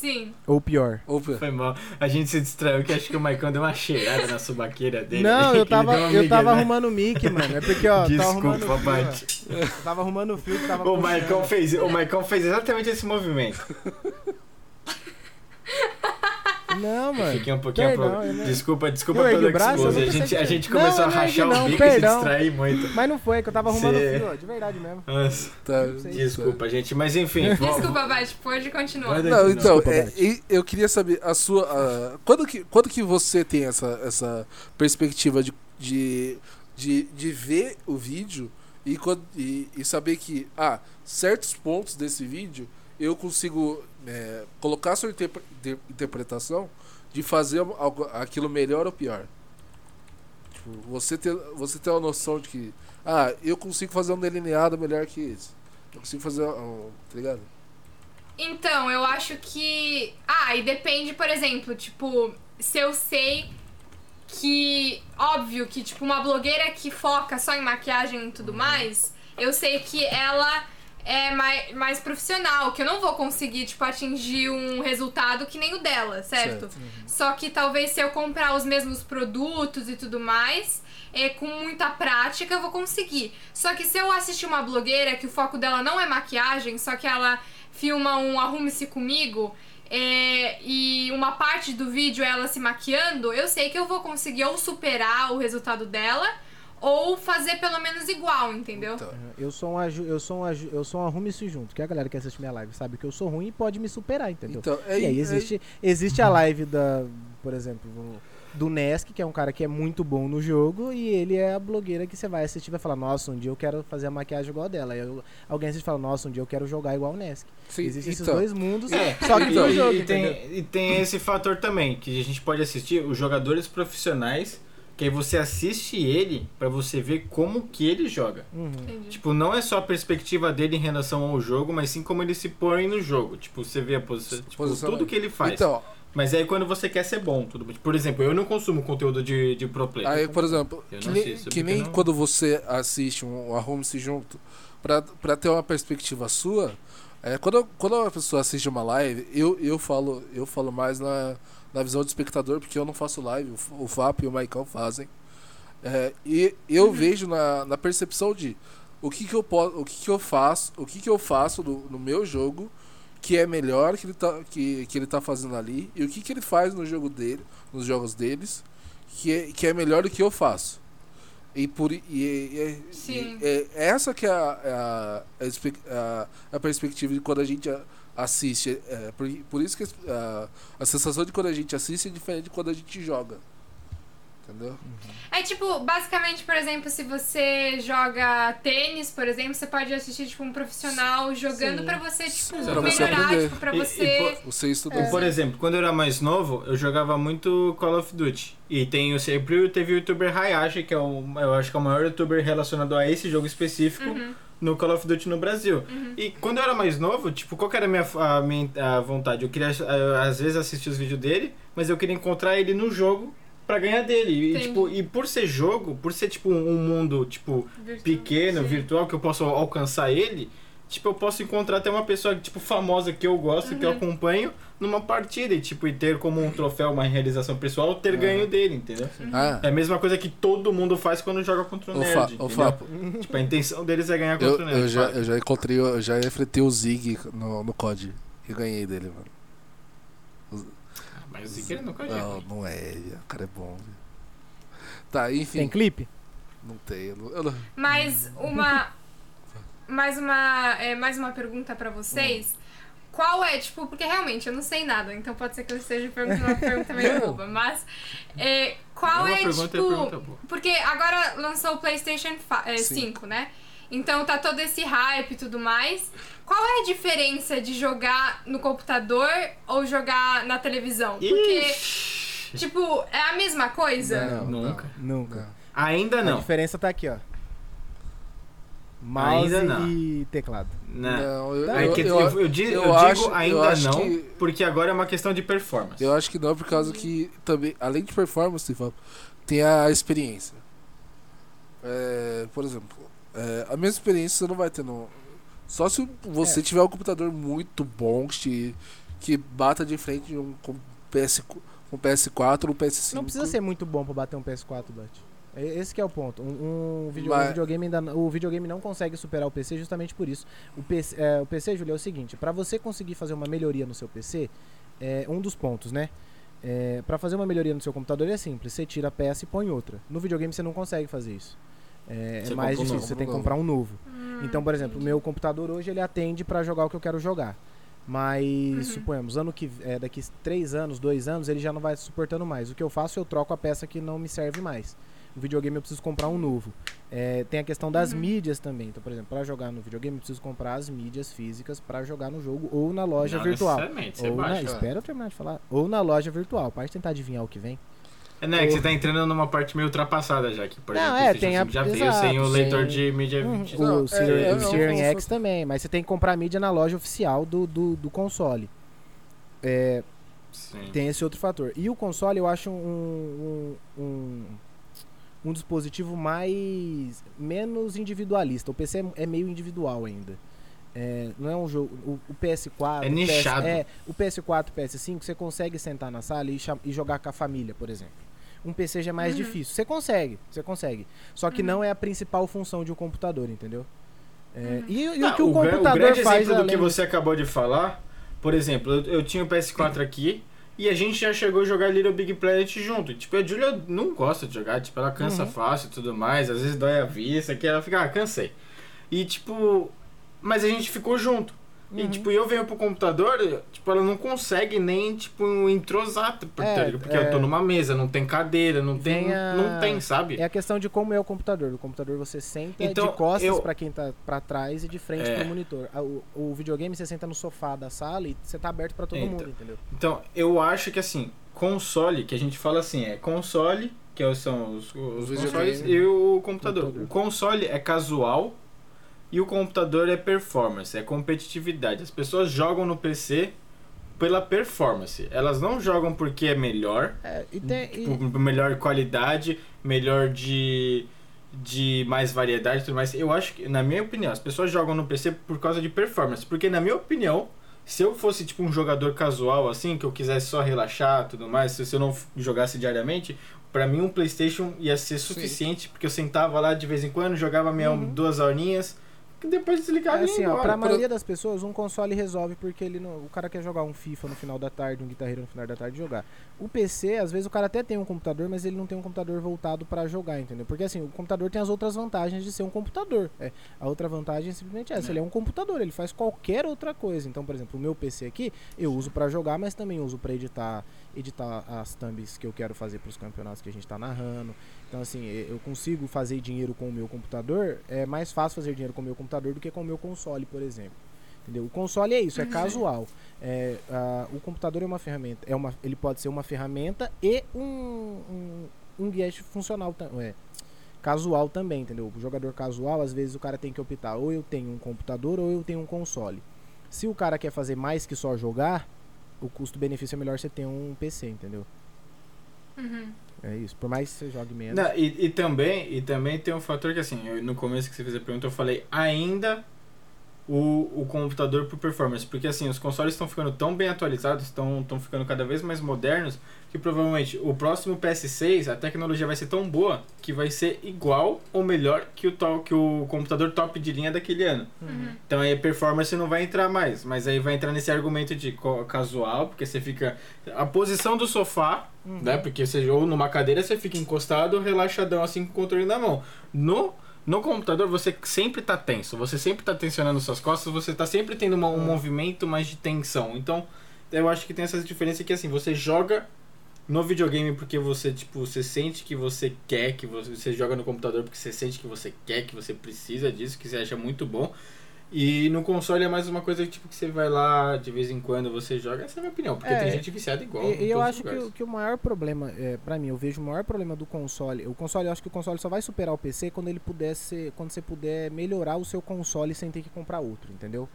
Sim. Ou pior. Ou, Foi mal. A gente se distraiu que acho que o Maicon deu uma cheirada na subaqueira dele. Não, eu tava, uma eu tava né? arrumando o mic, mano. É porque, ó, tava arrumando Desculpa, o fio, Bate. ó. Tava arrumando o fio que tava O. Maicon fez, o Maicon fez exatamente esse movimento. Não, mano. Fiquei um pouquinho. Perdão, eu não- Desculpa, desculpa Eu pelo braço, expose. A gente, a gente Não, começou a rachar não, o bico e se perdão. distrair muito. Mas não foi, que eu tava arrumando Cê- o fio, de verdade mesmo. Nossa, tá, desculpa, gente. Mas enfim. Desculpa, Bate, pode continuar. Não, então, Desculpa, é, eu queria saber a sua. a- quando, que, quando que você tem essa, essa perspectiva de, de, de, de ver o vídeo e, quando- e, e saber que, ah, certos pontos desse vídeo eu consigo é, colocar sua de- interpretação de fazer algo, aquilo melhor ou pior? Tipo, você ter, você ter uma noção de que, ah, eu consigo fazer um delineado melhor que esse. Eu consigo fazer um. Tá ligado? Então, eu acho que. Ah, e depende, por exemplo, tipo, se eu sei que. Óbvio que, tipo, uma blogueira que foca só em maquiagem e tudo mais, eu sei que ela é mais, mais profissional, que eu não vou conseguir, tipo, atingir um resultado que nem o dela, certo? Só que talvez se eu comprar os mesmos produtos e tudo mais, é, com muita prática eu vou conseguir. Só que se eu assistir uma blogueira que o foco dela não é maquiagem, só que ela filma um arrume-se comigo é, e uma parte do vídeo é ela se maquiando, eu sei que eu vou conseguir ou superar o resultado dela ou fazer pelo menos igual, entendeu? Então. Eu sou um aju- eu sou um aju- eu sou um arrume isso junto, que a galera que assiste minha live sabe que eu sou ruim e pode me superar, entendeu? Então, é, e aí é- existe, existe a live da, por exemplo, do Nesk, que é um cara que é muito bom no jogo, e ele é a blogueira que você vai assistir e vai falar, nossa, um dia eu quero fazer a maquiagem igual a dela. Aí eu- alguém assiste e fala, nossa, um dia eu quero jogar igual o Nesk. Sim, Existem esses então. dois mundos, É, só que então, no e, jogo, e tem, e tem esse fator também, que a gente pode assistir os jogadores profissionais, que aí você assiste ele pra você ver como que ele joga. Uhum. Tipo, não é só a perspectiva dele em relação ao jogo, mas sim como ele se põe no jogo. Tipo, você vê a posição, tipo, tudo que ele faz. Então, Mas aí quando você quer ser bom, tudo bem. Por exemplo, eu não consumo conteúdo de, de pro player. aí, por exemplo, Eu que não nem, que nem não- quando você assiste um, um Arrume-se Junto, pra, pra ter uma perspectiva sua, é, quando, quando uma pessoa assiste uma live, eu, eu, falo, eu falo mais na, na visão do espectador, porque eu não faço live, o, FAP e o Maicon fazem. É, e eu vejo na, na percepção de o que, que eu posso, o que, que eu faço, o que, que eu faço no, no meu jogo que é melhor que ele tá, que, que ele tá fazendo ali e o que, que ele faz no jogo dele, nos jogos deles, que é, que é melhor do que eu faço. E por e, e- e- e- é essa que é a, é a, a, a- a perspectiva de quando a gente assiste. É, por, por isso que a, a sensação de quando a gente assiste é diferente de quando a gente joga. Entendeu? É tipo, basicamente, por exemplo, se você joga tênis, por exemplo, você pode assistir tipo um profissional jogando pra você, tipo, Pra você melhorar, aprender. tipo, pra E- e você. Você estudou. Por exemplo, quando eu era mais novo, eu jogava muito Call of Duty. E tem o sempre teve o youtuber Hayashi, que é o, eu acho que é o maior youtuber relacionado a esse jogo específico no Call of Duty no Brasil. E quando eu era mais novo, tipo, qual que era a minha, a minha a vontade? Eu queria às vezes assistir os vídeos dele, mas eu queria encontrar ele no jogo pra ganhar dele. E, tipo, e por ser jogo, por ser tipo um mundo tipo Virtual, pequeno, sim. virtual, que eu posso alcançar ele, tipo, eu posso encontrar até uma pessoa, tipo, famosa que eu gosto, que eu Uhum. acompanho, numa partida e, tipo, e ter como um troféu, uma realização pessoal, ter ganho dele, entendeu? Ah, É a mesma coisa que todo mundo faz quando joga contra o ô, nerd, ô Fapo, Tipo, a intenção deles é ganhar eu, contra o nerd. eu, já, eu já encontrei, eu já enfrentei o Zig no, no COD. E ganhei dele, mano. Mas o Zika não pode. Não, não é, o cara é bom. viu? Tá, enfim. Tem clipe? Não tem. eu não- eu não- Mais uma. Mais uma. É, mais uma pergunta pra vocês. Qual é, tipo, porque realmente eu não sei nada, então pode ser que eu esteja perguntando uma pergunta meio boba, mas. é, qual é, tipo. é boa. Porque agora lançou o PlayStation 5, né? Então tá todo esse hype e tudo mais. Qual é a diferença de jogar no computador ou jogar na televisão? Porque, Ixi, tipo, é a mesma coisa? Não. Nunca. Nunca. não. Ainda A não. diferença tá aqui, ó. Mouse Ainda não. e teclado. Né? Não, eu, É eu, que eu, acho- digo ainda não, que- porque agora é uma questão de performance. eu acho que não, por causa que também, além de performance, tem a experiência. É, por exemplo, é, a mesma experiência você não vai ter no. Só se você É. tiver um computador muito bom que, que bata de frente um, com, PS, com PS4 ou PS5. Não precisa ser muito bom pra bater um PS4, Dutch. É- Esse que é o ponto. Um, um video- Mas- o videogame ainda, o videogame não consegue superar o PC justamente por isso. O PC, é, o PC Júlio, é o seguinte: pra você conseguir fazer uma melhoria no seu PC, é um dos pontos, né? É, para fazer uma melhoria no seu computador é simples. Você tira a peça e põe outra. No videogame você não consegue fazer isso. É, é mais um difícil. novo. Você tem que comprar um novo. Então, por exemplo, o meu computador hoje ele atende pra jogar o que eu quero jogar. Mas, suponhamos, ano que é, daqui três anos, dois anos, ele já não vai suportando mais. O que eu faço, eu troco a peça que não me serve mais. O videogame eu preciso comprar um novo. É, tem a questão das mídias também. Então, por exemplo, para jogar no videogame, eu preciso comprar as mídias físicas para jogar no jogo ou na loja Não virtual. você Ou na, espera eu terminar de falar. Ou na loja virtual. Pode tentar adivinhar o que vem. É, né, que você tá entrando numa parte meio ultrapassada já, que por Não, exemplo, é, tem a- 5 já veio exato, sem o leitor sem- de mídia. Uhum, Não, o é- Series, é- X também, mas você tem que comprar a mídia na loja oficial do, do, do console. É, Sim. tem esse outro fator. E o console eu acho um, um, um, um dispositivo mais menos individualista. O PC é, é meio individual ainda. É, não é um jogo. O, o PS4. É o PS nichado. é, o PS4 e PS5 você consegue sentar na sala e, e jogar com a família, por exemplo. Um PC já é mais difícil. Você consegue, você consegue. Só que não é a principal função de um computador, entendeu? É, e, e Ah, o que o, gra- computador grande faz exemplo do que você acabou de falar, por exemplo, eu, eu tinha o PS4 aqui e a gente já chegou a jogar Little Big Planet junto. Tipo, a Julia não gosta de jogar, tipo, ela cansa Uhum. fácil e tudo mais, às vezes dói a vista, que ela fica, ah, cansei. E tipo, mas a gente ficou junto. Uhum. E tipo, eu venho pro computador, tipo, ela não consegue nem, tipo, entrosar, por- É, porque é. eu tô numa mesa, não tem cadeira, não tem, a- não tem, sabe? É a questão de como é o computador. O computador você senta Então, de costas eu- pra quem tá pra trás e de frente É. pro monitor. O, o videogame você senta no sofá da sala e você tá aberto pra todo Então. mundo, entendeu? Então, eu acho que assim, console, que a gente fala assim, é console, que é- são os, os Videogame. consoles, e o computador. Computador. O console é casual e o computador é performance, é competitividade. As pessoas jogam no PC pela performance. Elas não jogam porque é melhor, É, e tem, e- tipo, melhor qualidade, melhor de de mais variedade e tudo mais. Eu acho que, na minha opinião, as pessoas jogam no PC por causa de performance. Porque, na minha opinião, se eu fosse tipo um jogador casual, assim, que eu quisesse só relaxar tudo mais, se eu não jogasse diariamente, pra mim um PlayStation ia ser suficiente, porque eu sentava lá de vez em quando, jogava minha duas horinhas, e depois desligava é e ia assim, ó, embora. pra maioria das pessoas, um console resolve porque ele não, o cara quer jogar um FIFA no final da tarde, um guitarreiro no final da tarde jogar. O PC, às vezes o cara até tem um computador, mas ele não tem um computador voltado pra jogar, entendeu? Porque assim, o computador tem as outras vantagens de ser um computador. É, a outra vantagem é simplesmente essa, ele é um computador, ele faz qualquer outra coisa. Então, por exemplo, o meu PC aqui, eu uso pra jogar, mas também uso pra editar, editar as thumbs que eu quero fazer pros campeonatos que a gente tá narrando. Então, assim, eu consigo fazer dinheiro com o meu computador. É mais fácil fazer dinheiro com o meu computador do que com o meu console, por exemplo. Entendeu? O console é isso, é casual. É, a- o computador é uma ferramenta. É uma, ele pode ser uma ferramenta e um, um, um guest funcional. É, casual também, entendeu? O jogador casual, às vezes o cara tem que optar ou eu tenho um computador ou eu tenho um console. Se o cara quer fazer mais que só jogar, o custo-benefício é melhor você ter um PC, entendeu? Uhum. É isso. Por mais que você jogue menos. Não, e, e também, e também tem um fator que assim, eu- no começo que você fez a pergunta, eu falei ainda o, o computador por performance. Porque assim, os consoles estão ficando tão bem atualizados, estão ficando cada vez mais modernos, que provavelmente o próximo PS6, a tecnologia vai ser tão boa que vai ser igual ou melhor que o, to, que o computador top de linha daquele ano. Então aí a performance não vai entrar mais, mas aí vai entrar nesse argumento de casual, porque você fica. A posição do sofá, né? Porque você, ou numa cadeira você fica encostado, relaxadão assim com o controle na mão. No, no computador você sempre tá tenso, você sempre tá tensionando suas costas, você tá sempre tendo uma- um movimento mais de tensão. Então eu acho que tem essa diferença que assim, você joga no videogame porque você, tipo, você sente que você quer, que você, você joga no computador porque você sente que você quer, que você precisa disso, que você acha muito bom. E no console é mais uma coisa tipo que você vai lá, de vez em quando você joga. Essa é a minha opinião, porque É, tem gente viciada igual. E, eu acho que, que o maior problema, é, para mim, eu vejo o maior problema do console. O console, eu acho que o console só vai superar o PC quando ele puder ser, quando você puder melhorar o seu console sem ter que comprar outro, entendeu?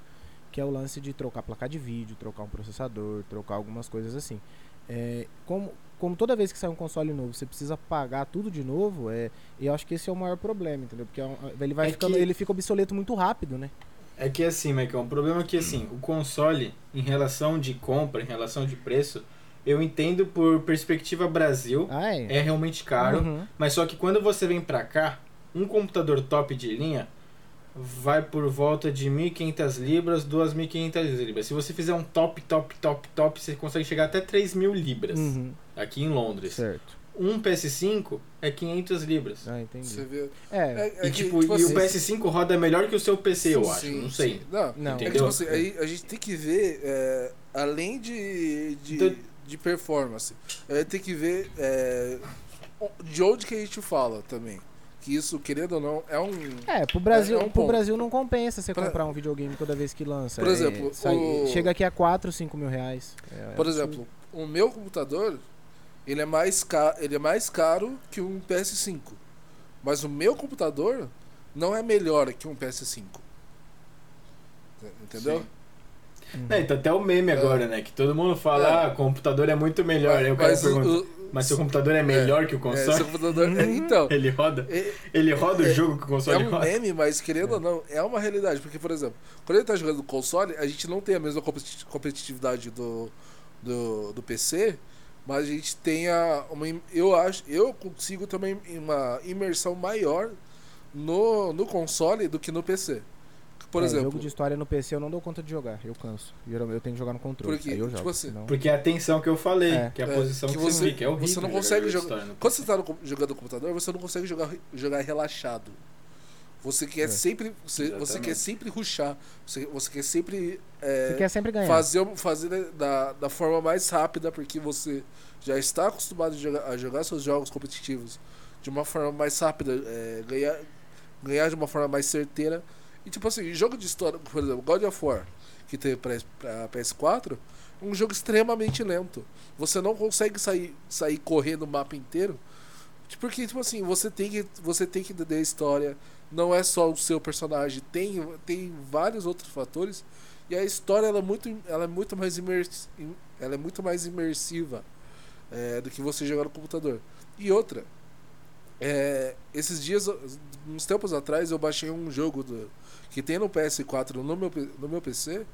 Que é o lance de trocar placa de vídeo, trocar um processador, trocar algumas coisas assim. É, como, como toda vez que sai um console novo, você precisa pagar tudo de novo, é, eu acho que esse é o maior problema, entendeu? Porque é um- ele vai É ficando, que- ele fica obsoleto muito rápido, né? É que assim, Michael, o problema é que assim, o console, em relação de compra, em relação de preço, eu entendo por perspectiva Brasil, Ah, é. é realmente caro, Uhum. mas só que quando você vem pra cá, um computador top de linha vai por volta de 1.500 libras, 2.500 libras. Se você fizer um top, top, top, top, você consegue chegar até 3.000 libras Uhum. aqui em Londres. Certo. Um PS5 é 500 libras. Ah, entendi. Você vê. É, É, é e que, tipo, tipo e assim, o PS5 roda melhor que o seu PC, eu acho. sim, não sei. sim. Não, Não. É que, Entendeu? tipo assim, aí a gente tem que ver, é, além de, de, Do- de performance, a gente tem que ver é, de onde que a gente fala também. Que isso, querendo ou não, é um. É, pro Brasil, É um pro. Brasil não compensa você Pra- comprar um videogame toda vez que lança. Por É, exemplo, sai- o- chega aqui a 4, 5 mil reais. É Por absurdo. exemplo, o meu computador, ele é mais caro, ele é mais caro que um PS5. Mas o meu computador não é melhor que um PS5. Entendeu? Uhum. É, então até o meme agora, né? Que todo mundo fala, É. ah, computador é muito melhor. Aí o cara Mas o- pergunta, o- mas seu computador é melhor que o é, console? seu computador, é, então, Ele roda? é- Ele roda o é- jogo que o É console um roda? meme, mas querendo ou não, é uma realidade. Porque, por exemplo, quando ele tá jogando no console, a gente não tem a mesma competi- competitividade do, do, do PC, mas a gente tem a, uma. Eu acho. Eu consigo também uma imersão maior no, no console do que no PC. Por É, exemplo. jogo de história no PC eu não dou conta de jogar, eu canso. Geralmente eu tenho que jogar no controle. Porque, aí eu tipo jogo. assim, senão- Porque é a atenção que eu falei, É. que é a É, posição que, que você fica. É horrível. você não jogar consegue jogar- no Quando você tá no jogando no computador, você não consegue jogar, jogar relaxado. Você quer É. sempre. Você, você quer sempre ruxar. Você, você quer sempre. é, Você quer sempre ganhar. fazer, fazer da, da forma mais rápida, porque você já está acostumado a jogar, a jogar seus jogos competitivos de uma forma mais rápida, é, ganhar, ganhar de uma forma mais certeira. E tipo assim, jogo de história, por exemplo, God of War, que teve pra, pra PS4, é um jogo extremamente lento. Você não consegue sair, sair correndo o mapa inteiro. Porque, tipo assim, você tem que, você tem que entender a história. Não é só o seu personagem, tem, tem vários outros fatores. E a história ela é muito, ela é muito mais imers, ela é muito mais imersiva é, do que você jogar no computador. E outra, é, esses dias, uns tempos atrás, eu baixei um jogo do, que tem no PS4 no meu, no meu PC.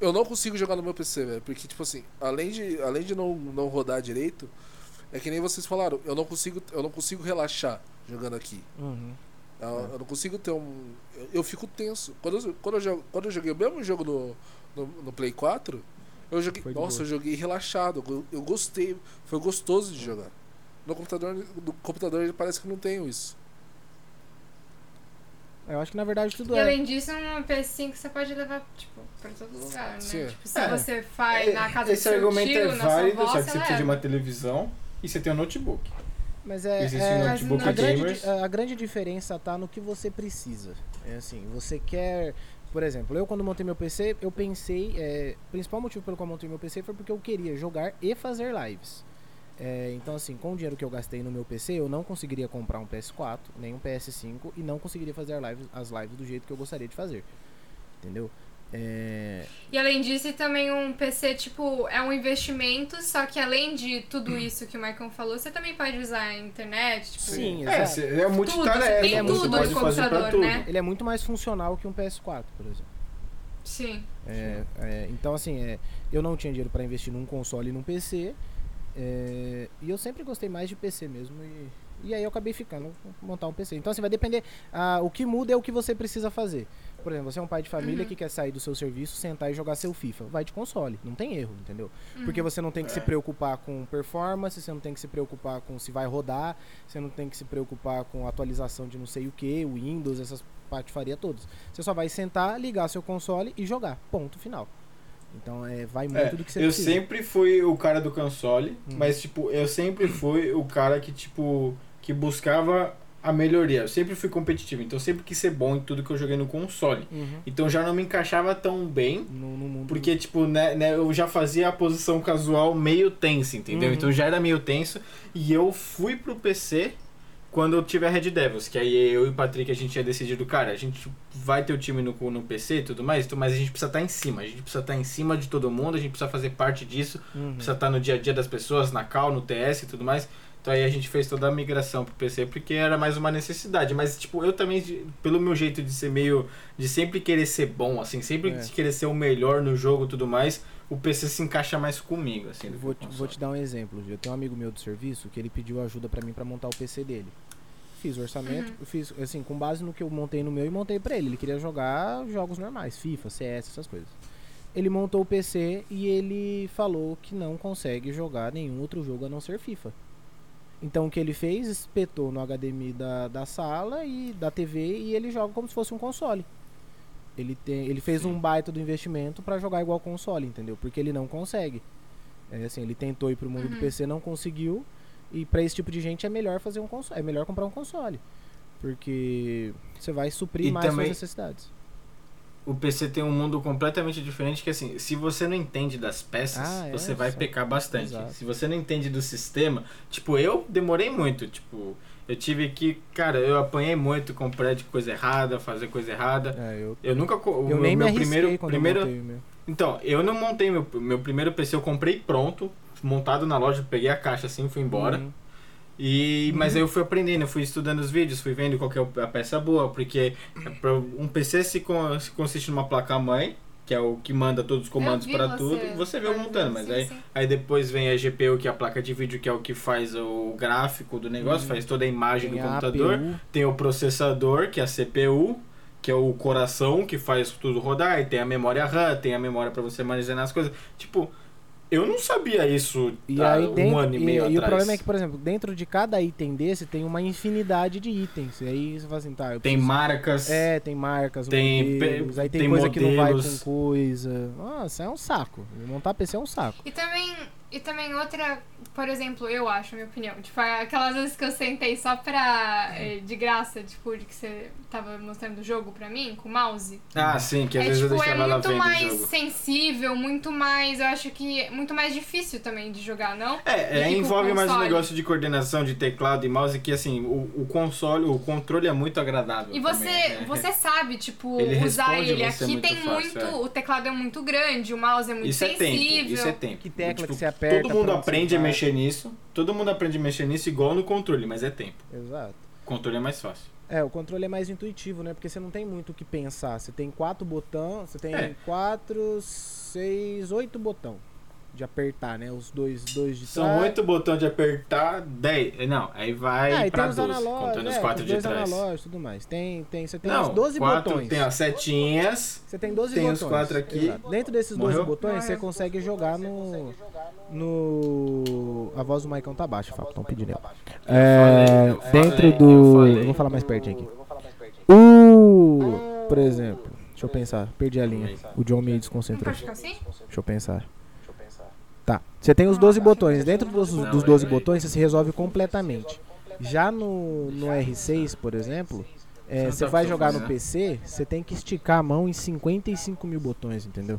Eu não consigo jogar no meu PC, velho, porque tipo assim, além de, além de não, não rodar direito, é que nem vocês falaram, eu não consigo, eu não consigo relaxar jogando aqui. Uhum. Eu, eu não consigo ter um. Eu, eu fico tenso. Quando eu, quando, eu jogo, quando eu joguei o mesmo jogo no, no, no Play 4, eu joguei. Foi Nossa, eu joguei relaxado. Eu, eu gostei. Foi gostoso de jogar. No computador, no computador ele parece que não tenho isso. Eu acho que na verdade tudo E é. além disso, um PS5 você pode levar, tipo, pra todo lugar, né? Sim. Tipo, se É. você vai na casa Esse do seu argumento tio, é válido, avó, só que você precisa de uma televisão e você tem um notebook. Mas é. Existe é- um notebook a, grande, a grande diferença tá no que você precisa. É assim, você quer. Por exemplo, eu quando montei meu PC, eu pensei. É, o principal motivo pelo qual eu montei meu PC foi porque eu queria jogar e fazer lives. É, então, assim, com o dinheiro que eu gastei no meu PC, eu não conseguiria comprar um PS4, nem um PS5 e não conseguiria fazer as lives, as lives do jeito que eu gostaria de fazer. Entendeu? É, E além disso, também um PC, tipo, é um investimento, só que além de tudo isso que o Maicon falou, você também pode usar a internet, tipo... sim, É, exato. é multitarefa, tem você tudo pode computador, tudo. né? Ele é muito mais funcional que um PS4, por exemplo. Sim. É, é, então, assim, é, eu não tinha dinheiro pra investir num console e num PC. É, e eu sempre gostei mais de PC mesmo. E, e aí eu acabei ficando montar um PC. Então, assim, vai depender. ah, o que muda é o que você precisa fazer. Por exemplo, você é um pai de família Uhum. que quer sair do seu serviço, sentar e jogar seu FIFA. Vai de console, não tem erro, entendeu? Uhum. Porque você não tem que se preocupar com performance, você não tem que se preocupar com se vai rodar, você não tem que se preocupar com atualização de não sei o que, Windows, essas patifaria todas. Você só vai sentar, ligar seu console e jogar. Ponto final. Então é, vai muito É, do que você eu precisa. sempre fui o cara do console, Hum. mas tipo, eu sempre fui o cara que tipo que buscava a melhoria. Eu sempre fui competitivo, então sempre quis ser bom em tudo que eu joguei no console. Uhum. Então já não me encaixava tão bem, No, no porque, tipo, né, né, eu já fazia a posição casual meio tensa, entendeu? Uhum. Então já era meio tenso. E eu fui pro PC quando eu tive a Red Devils, que aí eu e o Patrick a gente tinha decidido, cara, a gente vai ter o time no, no PC e tudo mais, mas a gente precisa estar em cima. A gente precisa estar em cima de todo mundo, a gente precisa fazer parte disso, Uhum. precisa estar no dia a dia das pessoas, na cal, no TS e tudo mais. Então aí a gente fez toda a migração pro PC porque era mais uma necessidade. Mas, tipo, eu também, pelo meu jeito de ser meio. de sempre querer ser bom, assim, sempre É. querer ser o melhor no jogo e tudo mais, o PC se encaixa mais comigo, assim. Vou te, vou te dar um exemplo. Eu tenho um amigo meu do serviço que ele pediu ajuda pra mim pra montar o PC dele. Fiz o orçamento, eu fiz assim, com base no que eu montei no meu e montei pra ele. Ele queria jogar jogos normais, FIFA, CS, essas coisas. Ele montou o PC e ele falou que não consegue jogar nenhum outro jogo a não ser FIFA. Então o que ele fez? Espetou no HDMI da, da sala e da TV e ele joga como se fosse um console. Ele, tem, ele fez um baita do investimento pra jogar igual console, entendeu? Porque ele não consegue. É assim, ele tentou ir pro mundo do Uhum. PC, não conseguiu. E pra esse tipo de gente é melhor fazer um console, é melhor comprar um console. Porque você vai suprir E mais também- suas necessidades. O PC tem um mundo completamente diferente que assim, se você não entende das peças, Ah, é, você vai só- pecar bastante. Exato. Se você não entende do sistema, tipo, eu demorei muito, tipo, eu tive que, cara, eu apanhei muito comprar de coisa errada, fazer coisa errada. É, eu, Eu nunca co- o eu nem me meu arrisquei primeiro primeiro eu. Então, eu não montei meu meu primeiro PC, eu comprei pronto, montado na loja, peguei a caixa assim, fui embora. Uhum. E, mas aí eu fui aprendendo, eu fui estudando os vídeos, fui vendo qual que é a peça boa, porque é um PC se, con- se consiste numa placa-mãe, que é o que manda todos os comandos para tudo, e você vê eu montando, mas sim, aí, sim. aí depois vem a GPU, que é a placa de vídeo, que é o que faz o gráfico do negócio, faz toda a imagem. Tem do a computador, APU, tem o processador, que é a CPU, que é o coração que faz tudo rodar, e tem a memória RAM, tem a memória para você armazenar as coisas. Tipo, eu não sabia isso E há aí um dentro, ano e e, meio e atrás. o problema é que, por exemplo, dentro de cada item desse tem uma infinidade de itens. E aí você fala assim, tá, eu Tem preciso- marcas. É, tem marcas, Tem modelos, aí tem, tem coisa que não vai modelos. com coisa. Nossa, é um saco. Montar PC é um saco. E também, e também outra, por exemplo, eu acho, minha opinião, tipo, aquelas vezes que eu sentei só pra, eh, de graça, tipo, de que você tava mostrando o jogo pra mim, com o mouse. Ah, sim, que às é, vezes tipo, eu é deixava ela muito vendo o mais jogo. sensível, muito mais, eu acho que, muito mais difícil também de jogar, não? É, é, envolve mais um negócio de coordenação de teclado e mouse que assim, o, o console, o controle é muito agradável. E você, também, né? você sabe, tipo, Ele usar ele. você Aqui muito tem fácil, muito. é. O teclado é muito grande, o mouse é muito Isso é sensível. tempo, isso é tempo. Que tecla Tipo, que você aperta Todo mundo aprende a mexer nisso. Todo mundo aprende a mexer nisso igual no controle, mas é tempo. Exato. O controle é mais fácil. É, o controle é mais intuitivo, né? Porque você não tem muito o que pensar. Você tem quatro botões, você tem É. quatro, seis, oito botão de apertar, né? Os dois, dois de São trás. oito botões de apertar, dez. Não, aí vai Ah, pra tem os 12, analógicos, contando os é, quatro os de dois trás. analógicos e tudo mais. Tem, tem, você tem Não, uns 12 quatro, botões. tem as setinhas. Você tem 12 tem os botões. quatro aqui. Exato. Dentro desses Morreu? 12 botões, você consegue jogar no. No. A voz do Maicon tá baixa, Fábio. Estão pedindo aí. É, dentro eu do. Eu vou falar mais pertinho aqui. O. Por exemplo. Deixa eu pensar. Perdi a linha. O John me desconcentrou. ficar assim? Deixa eu pensar. Tá. Você tem os 12 botões. Dentro dos, Não, dos é 12 aí. botões, você se resolve completamente. Já no, no R6, por exemplo, é, Você tá vai jogar no fazendo. PC, você tem que esticar a mão em 55 mil botões, entendeu?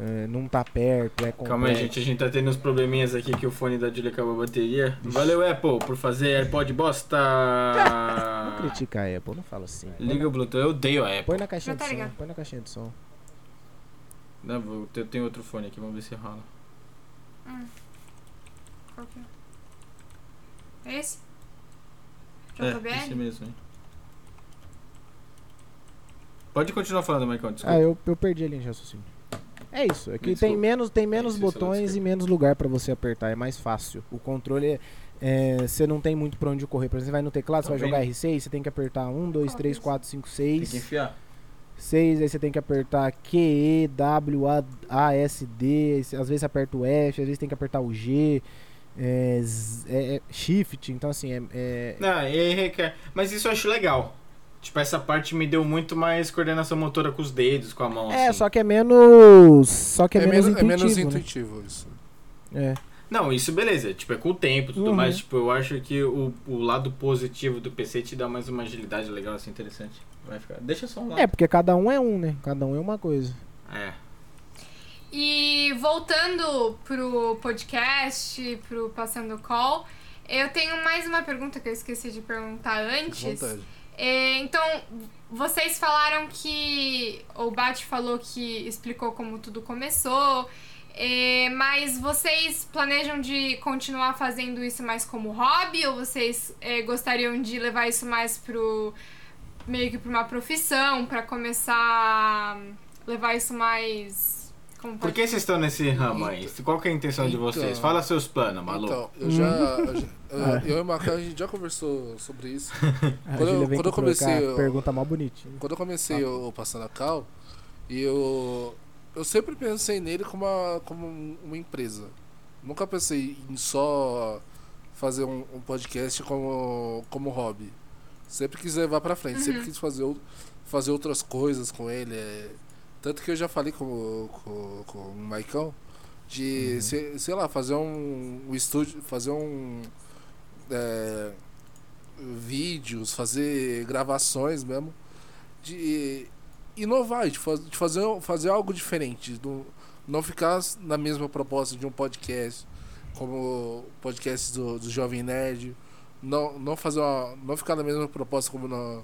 É, não tá perto, é complexo. Calma aí, gente, a gente tá tendo uns probleminhas aqui que o fone da Julia acabou a bateria. Valeu, Apple, por fazer AirPod bosta! Não critica a Apple, não fala assim. Liga o Bluetooth, eu odeio a Apple. Põe na caixinha tá de som. Põe na caixinha de som. Não, vou- eu tenho outro fone aqui, vamos ver se rola. Qual que é? Esse? É, JBL? esse mesmo, hein. Pode continuar falando, Maicon, desculpa. Ah, eu, eu perdi a linha de raciocínio. É isso, é que Me tem menos, tem menos botões e menos lugar pra você apertar, é mais fácil. O controle, é, você não tem muito pra onde correr. Por exemplo, você vai no teclado, você vai jogar R6, você tem que apertar 1, 2, 3, 4, 5, Tem que 6. enfiar. 6, aí você tem que apertar Q, E, W, A, A, S, D. Às vezes você aperta o F, às vezes tem que apertar o G. É, Z- é- é Shift, então assim, é, é- Não, e aí requer. Mas isso eu acho legal. Tipo, essa parte me deu muito mais coordenação motora com os dedos, com a mão. é, assim. só que é menos. Só que é, É, menos menos, é intuitivo. menos né? intuitivo isso. É. Não, isso beleza, tipo, é com o tempo e tudo Uhum. mais. Tipo, eu acho que o, o lado positivo do PC te dá mais uma agilidade legal, assim, interessante. Vai ficar. Deixa só um lado. É, porque cada um é um, né? Cada um é uma coisa. É. E voltando pro podcast, pro Passando Call, eu tenho mais uma pergunta que eu esqueci de perguntar antes. Vontade. É, então, vocês falaram que. O Bate falou que explicou como tudo começou. é, mas vocês planejam de continuar fazendo isso mais como hobby? Ou vocês é, gostariam de levar isso mais pro. Meio que pra uma profissão, pra começar a levar isso mais. Como Por que vocês estão nesse ramo aí? Qual que é a intenção de Então- vocês? Fala seus planos, maluco. Então, eu já. eu já- Ah. eu e o Marcão, a gente já conversou sobre isso. A Quando eu- Júlia vem quando eu aqui colocar comecei, eu- pergunta mal bonitinha. Quando eu comecei o, o Passando a Cal, eu, eu sempre pensei nele como uma, como um- uma empresa. Nunca pensei em só fazer um, um podcast como, como hobby. Sempre quis levar pra frente, sempre quis fazer, fazer outras coisas com ele. é. Tanto que eu já falei com, com, com o Maicão de, sei, sei lá, fazer um, um estúdio, fazer um. é, vídeos, fazer gravações mesmo, de inovar, de, faz, de fazer, fazer algo diferente, não, não ficar na mesma proposta de um podcast, como o podcast do, do Jovem Nerd, não, não, fazer uma, não ficar na mesma proposta como, na,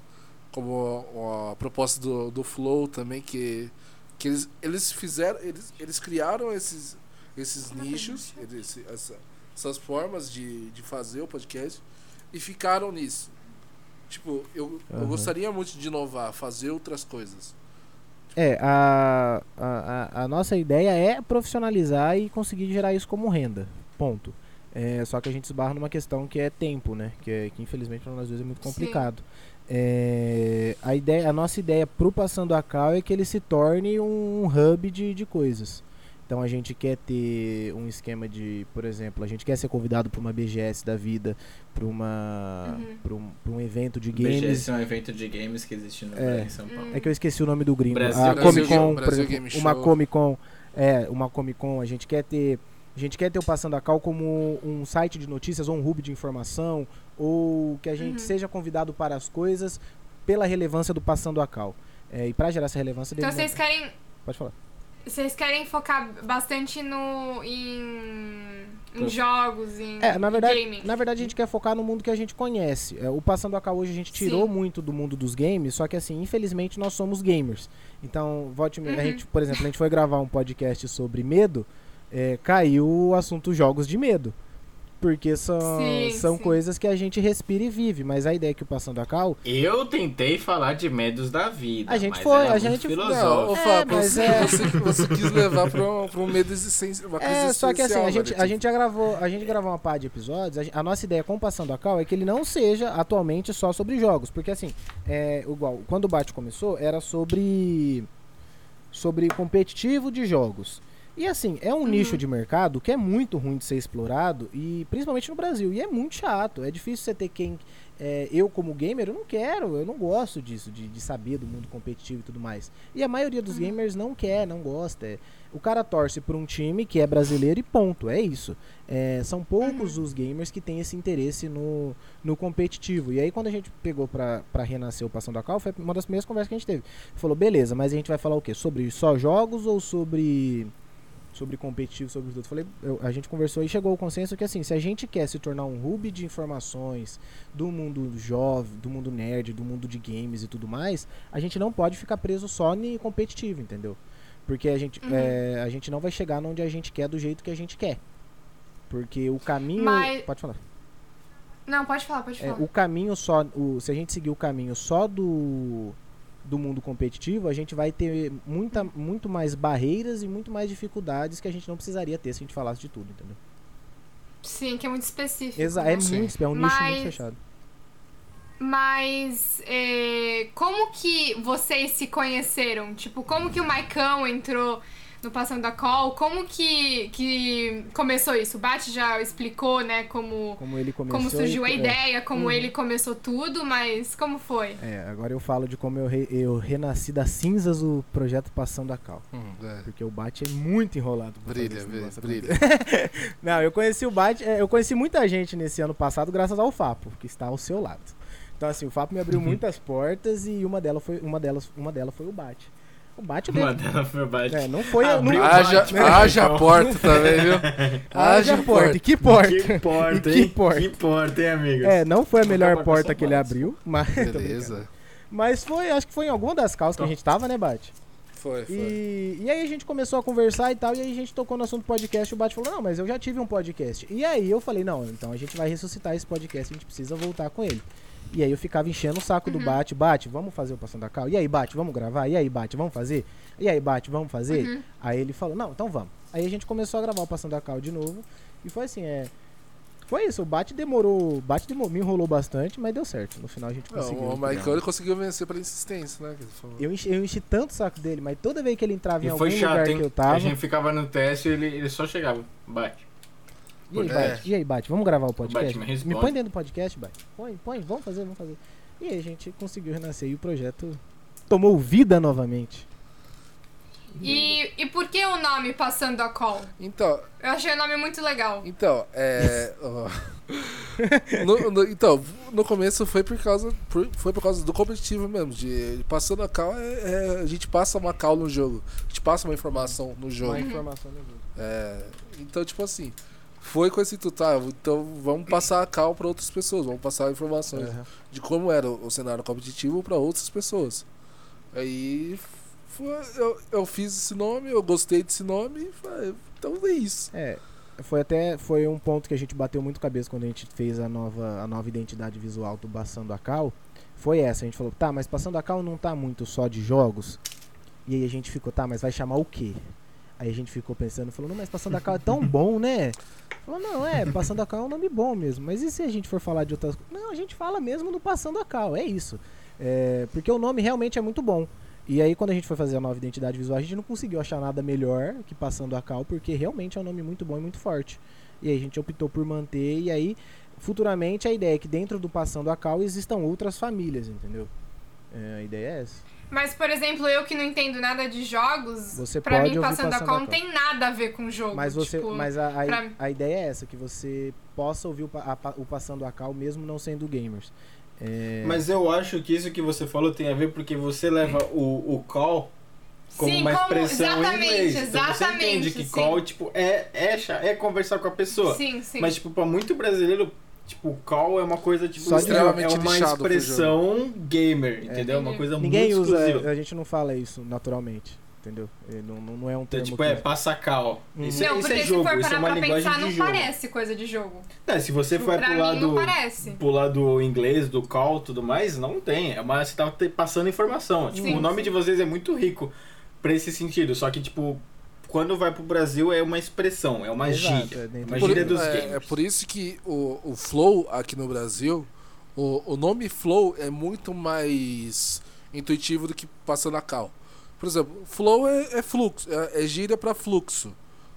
como a, a proposta do, do Flow também, que, que eles, eles fizeram, eles, eles criaram esses, esses nichos, eles, essa, essas formas de, de fazer o podcast e ficaram nisso. Tipo, eu, eu Aham. gostaria muito de inovar, fazer outras coisas. É, a, a, a- a nossa ideia é profissionalizar e conseguir gerar isso como renda. Ponto. É, só que a gente esbarra numa questão que é tempo, né? Que, é, que infelizmente para nós dois é muito complicado. É, a, ideia, a nossa ideia pro Passando a Cal é que ele se torne um hub de, de coisas. Então a gente quer ter um esquema de, por exemplo, a gente quer ser convidado para uma BGS da vida, para uma Uhum. pra um, pra um evento de games. BGS é um evento de games que existe no É. em São Paulo. É que eu esqueci o nome do gringo. Brasil- a Brasil Comic Con, Brasil exemplo, uma. Comic Con, é, uma Comic Con, a gente quer ter, a gente quer ter o Passando a Cal como um site de notícias ou um hub de informação, ou que a gente Uhum. seja convidado para as coisas pela relevância do Passando a Cal. É, e para gerar essa relevância Então vocês querem. pode falar. Vocês querem focar bastante no. em. em jogos, em. É, na verdade, gaming. na verdade a gente quer focar no mundo que a gente conhece. É, o Passando a Cal hoje a gente tirou Sim. muito do mundo dos games, só que assim, infelizmente nós somos gamers. Então, volte Uhum. a gente, por exemplo, a gente foi gravar um podcast sobre medo, é, caiu o assunto jogos de medo. Porque são, Sim, são sim. coisas que a gente respira e vive, mas a ideia é que o Passando a Cal Eu tentei falar de medos da vida. A gente mas foi, a gente- Não, filosófico. Fábio, mas você, é- você, você quis levar pra um, pra um medo existencial. É, só que assim, a gente, a gente já gravou, a gente gravou uma par de episódios. A, a nossa ideia com o Passando a Cal é que ele não seja atualmente só sobre jogos, porque assim, é igual, quando o Bate começou, era sobre sobre competitivo de jogos. E assim, é um nicho de mercado que é muito ruim de ser explorado, e principalmente no Brasil. E é muito chato. É difícil você ter quem. é, eu, como gamer, eu não quero, eu não gosto disso, de, de saber do mundo competitivo e tudo mais. E a maioria dos gamers não quer, não gosta. é. o cara torce por um time que é brasileiro e ponto, é isso. É, são poucos os gamers que têm esse interesse no, no competitivo. E aí, quando a gente pegou pra, pra renascer o Passando a Cal, foi uma das primeiras conversas que a gente teve. Falou, beleza, mas a gente vai falar o quê? Sobre só jogos ou sobre sobre competitivo, sobre os outros. Falei, eu- a gente conversou e chegou ao consenso que assim, se a gente quer se tornar um hub de informações do mundo jovem, do mundo nerd, do mundo de games e tudo mais, a gente não pode ficar preso só em competitivo, entendeu? Porque a gente, Uhum. é, a gente não vai chegar onde a gente quer do jeito que a gente quer. Porque o caminho. Mas- Pode falar. Não, pode falar, pode É, falar. o caminho só. O, se a gente seguir o caminho só do, do mundo competitivo, a gente vai ter muita, muito mais barreiras e muito mais dificuldades que a gente não precisaria ter se a gente falasse de tudo, entendeu? Sim, que é muito específico. Exa né? é muito, é um nicho Mas- muito fechado. Mas é, como que vocês se conheceram? Tipo, como que o Maicão entrou no Passando a Call. Como que, que começou isso? O Bate já explicou, né, como, Como ele começou. como surgiu a e- é. ideia, como ele começou tudo, mas como foi? É, agora eu falo de como eu, re- eu renasci das cinzas do projeto Passando a Cal. Hum, é. Porque o Bate é muito enrolado. Brilha, brilha. Não, eu conheci o Bate, é, eu conheci muita gente nesse ano passado graças ao Fapo, que está ao seu lado. Então assim, o Fapo me abriu muitas portas e uma delas foi, uma delas, uma delas foi o Bate. O Bate dele, foi baixo. é, não foi, Abriu não, Haja, Bate, haja então. porta também, viu? haja porta, que porta. Que porta, E que hein? porta. Que porta, hein, amigos? É, não foi a melhor porta que ele abriu, mas. Beleza. Mas foi, acho que foi em alguma das calças que a gente tava, né, Bate? Foi, foi. E, e aí a gente começou a conversar e tal, e aí a gente tocou no assunto podcast, e o Bate falou, não, mas eu já tive um podcast. E aí eu falei, não, então a gente vai ressuscitar esse podcast, a gente precisa voltar com ele. E aí eu ficava enchendo o saco do Bate, Bate, vamos fazer o Passando a Cal? E aí, Bate, vamos gravar? E aí, Bate, vamos fazer? E aí, Bate, vamos fazer? Aí ele falou, não, então vamos. Aí a gente começou a gravar o Passando a Cal de novo, e foi assim, é... Foi isso, o Bate demorou, o Bate demorou, me enrolou bastante, mas deu certo. No final a gente conseguiu. Não, o. Michael ele conseguiu vencer pela insistência, né? Eu enchi, eu enchi tanto o saco dele, mas toda vez que ele entrava em E algum foi lugar chato, que hein? eu tava... A gente ficava no teste e ele, ele só chegava. Bate. E aí, É. Bate? E aí, Bate? Vamos gravar o podcast? Bate, me põe dentro do podcast, Bate. Põe, põe, vamos fazer, vamos fazer. E aí a gente conseguiu renascer e o projeto tomou vida novamente. E, e por que o nome Passando a Call? Então, Eu achei o nome muito legal. então, é. no, no- então, no começo foi por causa. por- foi por causa do competitivo mesmo. De passando a cal, é, é- a gente passa uma cal no jogo. A gente passa uma informação no jogo. Uma informação do jogo. É, então, tipo assim, foi com esse intuito, ah, então vamos passar a cal para outras pessoas, vamos passar informações Aham. de como era o cenário competitivo para outras pessoas. Aí foi- eu, eu fiz esse nome, eu gostei desse nome, então é isso. É, foi até foi um ponto que a gente bateu muito cabeça quando a gente fez a nova, a nova identidade visual do Passando a Cal. Foi essa, a gente falou, tá, mas Passando a Cal não tá muito só de jogos. E aí a gente ficou, tá, mas vai chamar o quê? Aí a gente ficou pensando, falou, não, mas Passando a Cal é tão bom, né? Falou, não, é, Passando a Cal é um nome bom mesmo. Mas e se a gente for falar de outras coisas? Não, a gente fala mesmo do Passando a Cal, é isso. É, porque o nome realmente é muito bom. E aí, quando a gente foi fazer a nova identidade visual, a gente não conseguiu achar nada melhor que Passando a Cal, porque realmente é um nome muito bom e muito forte. E aí a gente optou por manter, e aí, futuramente, a ideia é que dentro do Passando a Cal existam outras famílias, entendeu? É, a ideia é essa. Mas, por exemplo, eu que não entendo nada de jogos, Você pra pode mim ouvir Passando a Passando Call não Call. tem nada a ver com o jogo. Mas, você, tipo, mas a, a, pra- a ideia é essa, que você possa ouvir o, a o Passando a Cal mesmo não sendo gamers. É, Mas eu acho que isso que você falou tem a ver porque você leva o, o call como Sim, uma como- expressão em exatamente, inglês. Então você exatamente, entende que sim. call, tipo, é, é, é conversar com a pessoa. Sim, sim. Mas, tipo, pra muito brasileiro, tipo, call é uma coisa, tipo, extremamente é uma expressão gamer, entendeu? É uma coisa ninguém muito usa, exclusiva. a gente não fala isso naturalmente, entendeu? É, Não, não, não é um Então, termo tipo, é que- passa cal. Uhum. Isso, é- não, isso porque é se jogo, for isso é parar uma pra linguagem pensar, de não jogo. parece coisa de jogo. É, se você for pra pro lado, pro lado inglês, do call e tudo mais, não tem. É uma, você tá te- passando informação. Tipo, Sim, o nome sim. de vocês é muito rico pra esse sentido. Só que, tipo, quando vai pro Brasil é uma expressão, é uma Exato, gíria. é Uma do- gíria dos é, gamers. é por isso que o, o Flow aqui no Brasil, o, o nome Flow é muito mais intuitivo do que passando a cal. Por exemplo, Flow é, é fluxo, é, é gíria para fluxo.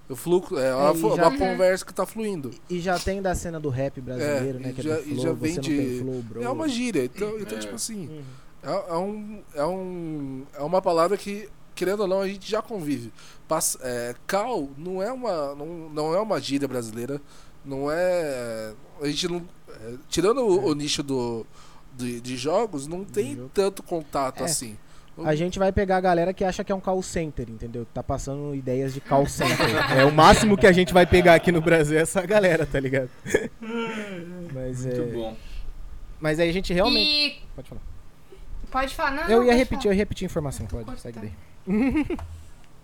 O fluxo é, uma, e flu- já- uma conversa que tá fluindo. E já tem da cena do rap brasileiro, É, né? e Que é já- do e flow, já você vem não de- tem flow, bro. É uma gíria. Então, então É. tipo assim, Uhum. é, é um, é, um, é uma palavra que, querendo ou não, a gente já convive. Pass, é, cal não é, uma, não, não é uma gíria brasileira. Não é. A gente não. é, tirando o, o nicho do, de, de jogos, não tem jogo. tanto contato É. assim. A gente vai pegar a galera que acha que é um call center, entendeu? Tá passando ideias de call center. é o máximo que a gente vai pegar aqui no Brasil é essa galera, tá ligado? Mas Muito é. bom. Mas aí a gente realmente. E. Pode falar. Pode falar, não? eu não, ia pode repetir, eu falar. ia repetir a informação, pode. cortar. Segue daí.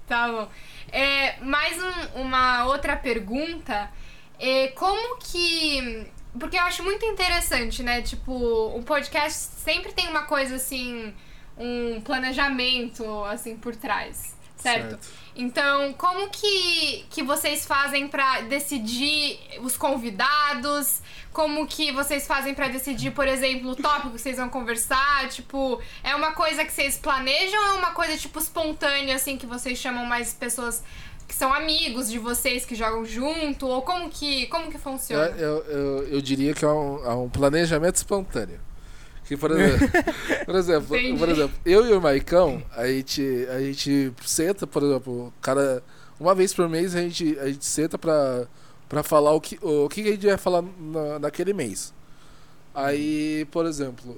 Tá bom. É, mais um- uma outra pergunta. É, como que. Porque eu acho muito interessante, né? Tipo, o podcast sempre tem uma coisa assim. Um planejamento, assim, por trás. certo? certo. Então, como que, que vocês fazem para decidir os convidados? Como que vocês fazem para decidir, por exemplo, o tópico que vocês vão conversar? Tipo, é uma coisa que vocês planejam ou é uma coisa, tipo, espontânea, assim, que vocês chamam mais pessoas que são amigos de vocês, que jogam junto? Ou como que, como que funciona? Eu, eu, eu diria que é um, é um planejamento espontâneo. Que, por exemplo, por exemplo, por exemplo, eu e o Maicão, a gente, a gente senta, por exemplo, cara, uma vez por mês a gente, a gente senta pra, pra falar o que, o que a gente vai falar na, naquele mês. Aí, por exemplo,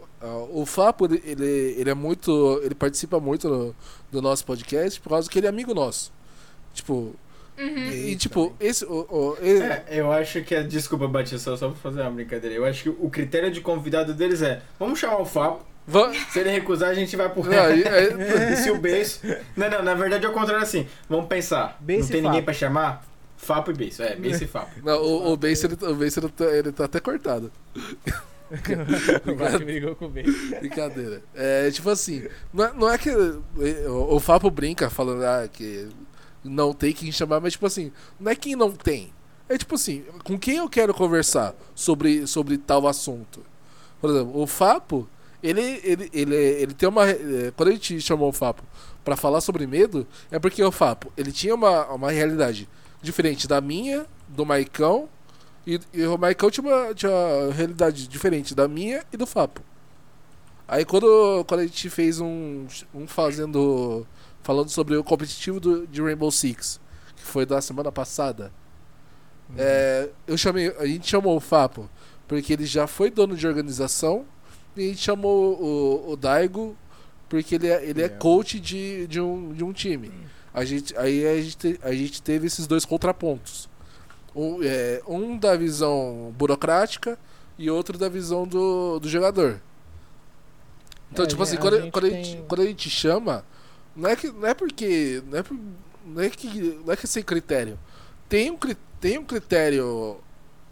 o Fapo, ele, ele é muito. ele participa muito do, do nosso podcast por causa que ele é amigo nosso. Tipo, Uhum. E, tipo, esse. O, o, esse... É, eu acho que. É, desculpa, Batista, só pra fazer uma brincadeira. Eu acho que o critério de convidado deles é: vamos chamar o Fábio. Se ele recusar, a gente vai pro não, é... E se o beijo. Não, não, na verdade é o contrário assim. Vamos pensar. Não tem ninguém pra chamar? Fapo e beijo. É, beijo e Fapo. Não, o, o beijo ele, o beijo, ele, tá, ele tá até cortado. o brigou com o beijo. Brincadeira. É tipo assim, não é, não é que o, o Fapo brinca falando ah, que não tem quem chamar, mas tipo assim, não é quem não tem. É tipo assim, com quem eu quero conversar sobre, sobre tal assunto. Por exemplo, o Fapo, ele, ele, ele, ele tem uma. É, quando a gente chamou o Fapo para falar sobre medo, é porque o Fapo, ele tinha uma, uma realidade diferente da minha, do Maicão, e, e o Maicão tinha uma, tinha uma realidade diferente da minha e do Fapo. Aí quando, quando a gente fez um, um fazendo falando sobre o competitivo do, de Rainbow Six, que foi da semana passada. Uhum. É, eu chamei, a gente chamou o Fapo porque ele já foi dono de organização e a gente chamou o, o Daigo porque ele é, ele é coach de, de, um, de um time. A gente, aí a gente, a gente teve esses dois contrapontos. Um, é, um da visão burocrática e outro da visão do, do jogador. Então, é, tipo assim, quando, a quando, a gente, quando a gente chama, não é, que, não é porque. Não é, por, não é, que, não é que sem critério. Tem um, tem um critério.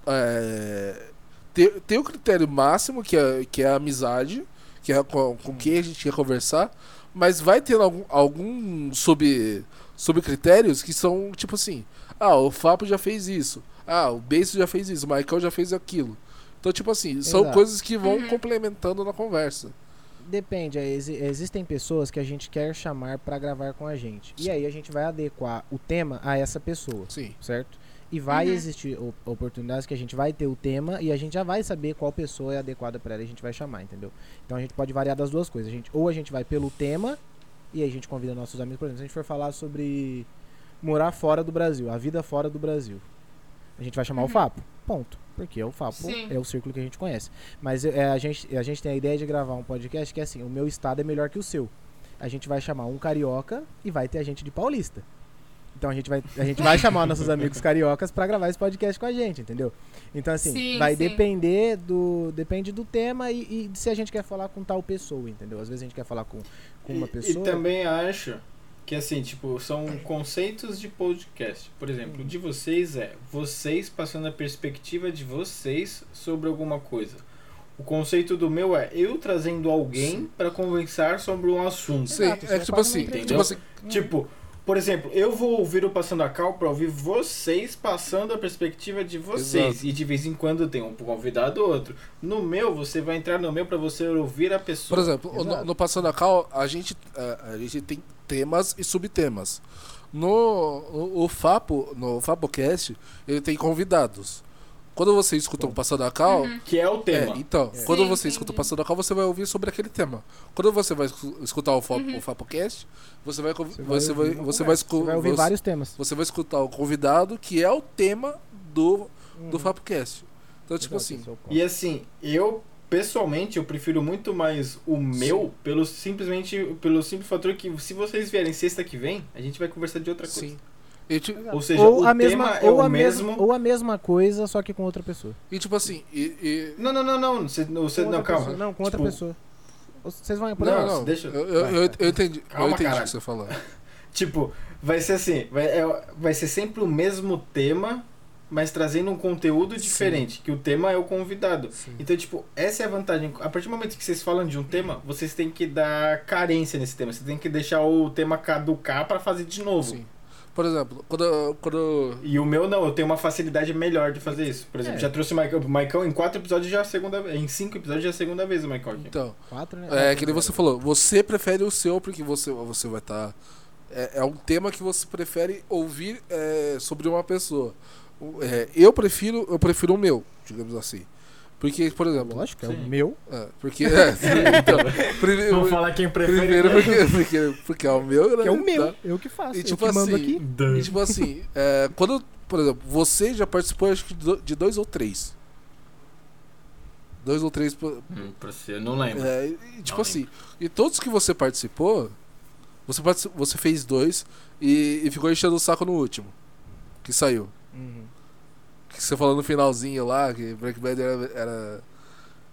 É, tem, tem um critério máximo, que é, que é a amizade, que é com, com quem a gente quer conversar, mas vai ter algum, algum sub, subcritérios que são tipo assim: ah, o Fapo já fez isso, ah, o Beijo já fez isso, o Michael já fez aquilo. Então, tipo assim, são Exato. coisas que vão uhum. complementando na conversa. Depende, ex existem pessoas que a gente quer chamar para gravar com a gente. E aí a gente vai adequar o tema a essa pessoa. Sim. Certo? E vai uhum. existir oportunidades que a gente vai ter o tema e a gente já vai saber qual pessoa é adequada para ela e a gente vai chamar, entendeu? Então a gente pode variar das duas coisas. A gente, ou a gente vai pelo tema e aí a gente convida nossos amigos. Por exemplo, se a gente for falar sobre morar fora do Brasil, a vida fora do Brasil, a gente vai chamar uhum. o FAPO. Ponto porque o Fapo Sim. é o círculo que a gente conhece. Mas é, a, gente, a gente tem a ideia de gravar um podcast que é assim, o meu estado é melhor que o seu. A gente vai chamar um carioca e vai ter a gente de paulista. Então a gente vai, a gente vai chamar nossos amigos cariocas para gravar esse podcast com a gente, entendeu? Então assim, sim, vai sim. depender do depende do tema e, e se a gente quer falar com tal pessoa, entendeu? Às vezes a gente quer falar com, com uma pessoa. E, e também acho que assim, tipo, são conceitos de podcast. Por exemplo, o de vocês é vocês passando a perspectiva de vocês sobre alguma coisa. O conceito do meu é eu trazendo alguém para conversar sobre um assunto. Sim, Exato, é tipo assim, tipo assim, tipo, por exemplo, eu vou ouvir o Passando a Cal para ouvir vocês passando a perspectiva de vocês. Exato. E de vez em quando tem um convidado ou outro. No meu, você vai entrar no meu para você ouvir a pessoa. Por exemplo, no, no, Passando a Cal, a gente, a, a gente tem temas e subtemas. No, no o Fapo, no FapoCast, ele tem convidados. Quando você escuta um Passando a Cal. Uhum. Que é o tema. É, então, é. quando você escuta o Passando a Cal, você vai ouvir sobre aquele tema. Quando você vai escutar o, Fap, uhum. o FapoCast, você vai, você, você vai, você vai, você vai ouvir vários temas. Você vai escutar o convidado, que é o tema do, uhum. do FapoCast. Então, tipo assim. E assim, eu pessoalmente eu prefiro muito mais o meu Sim. pelo simplesmente pelo simples fator que se vocês vierem sexta que vem a gente vai conversar de outra coisa Sim. Te... Ou seja, ou a mesma, é ou a mesmo... mesma, ou a mesma coisa, só que com outra pessoa. E tipo assim, e, e... Não, não, não, não. Você, você, não, calma. Pessoa. Não, com outra tipo... pessoa. Vocês vão por Não, não, deixa. Eu, eu, eu, eu entendi. Calma, eu entendi o que você falou. tipo, vai ser assim, vai, é, vai ser sempre o mesmo tema mas trazendo um conteúdo diferente, que o tema é o convidado. Então, tipo, essa é a vantagem. A partir do momento que vocês falam de um tema, vocês têm que dar carência nesse tema. Você tem que deixar o tema caducar pra fazer de novo. Sim. Por exemplo, quando, quando E o meu não, eu tenho uma facilidade melhor de fazer isso. Por exemplo, É. já trouxe o Maicon, o Maicon em quatro episódios já é a segunda vez. Em cinco episódios já é a segunda vez o Maicon aqui. Então, Quatro, né? é que nem você falou, você prefere o seu porque você, você vai estar. é, é um tema que você prefere ouvir é, sobre uma pessoa. É, eu prefiro eu prefiro o meu, digamos assim. Porque, por exemplo. Lógico, é Sim. o meu. é, porque. É, então, primeiro, Vamos falar quem prefere. primeiro porque, porque, porque é o meu, né? Que é o meu. Tá? Eu que faço. E eu tipo que mando assim, aqui. E tipo assim, é, quando, por exemplo, você já participou acho que de do- de dois ou três. Dois ou três. Hum, pra você, eu não lembro. É, e, tipo Não assim, e todos que você participou, você, partici- você fez dois e, e ficou enchendo o saco no último. Que saiu. Uhum. Que você falou no finalzinho lá, que Breaking Bad era. era-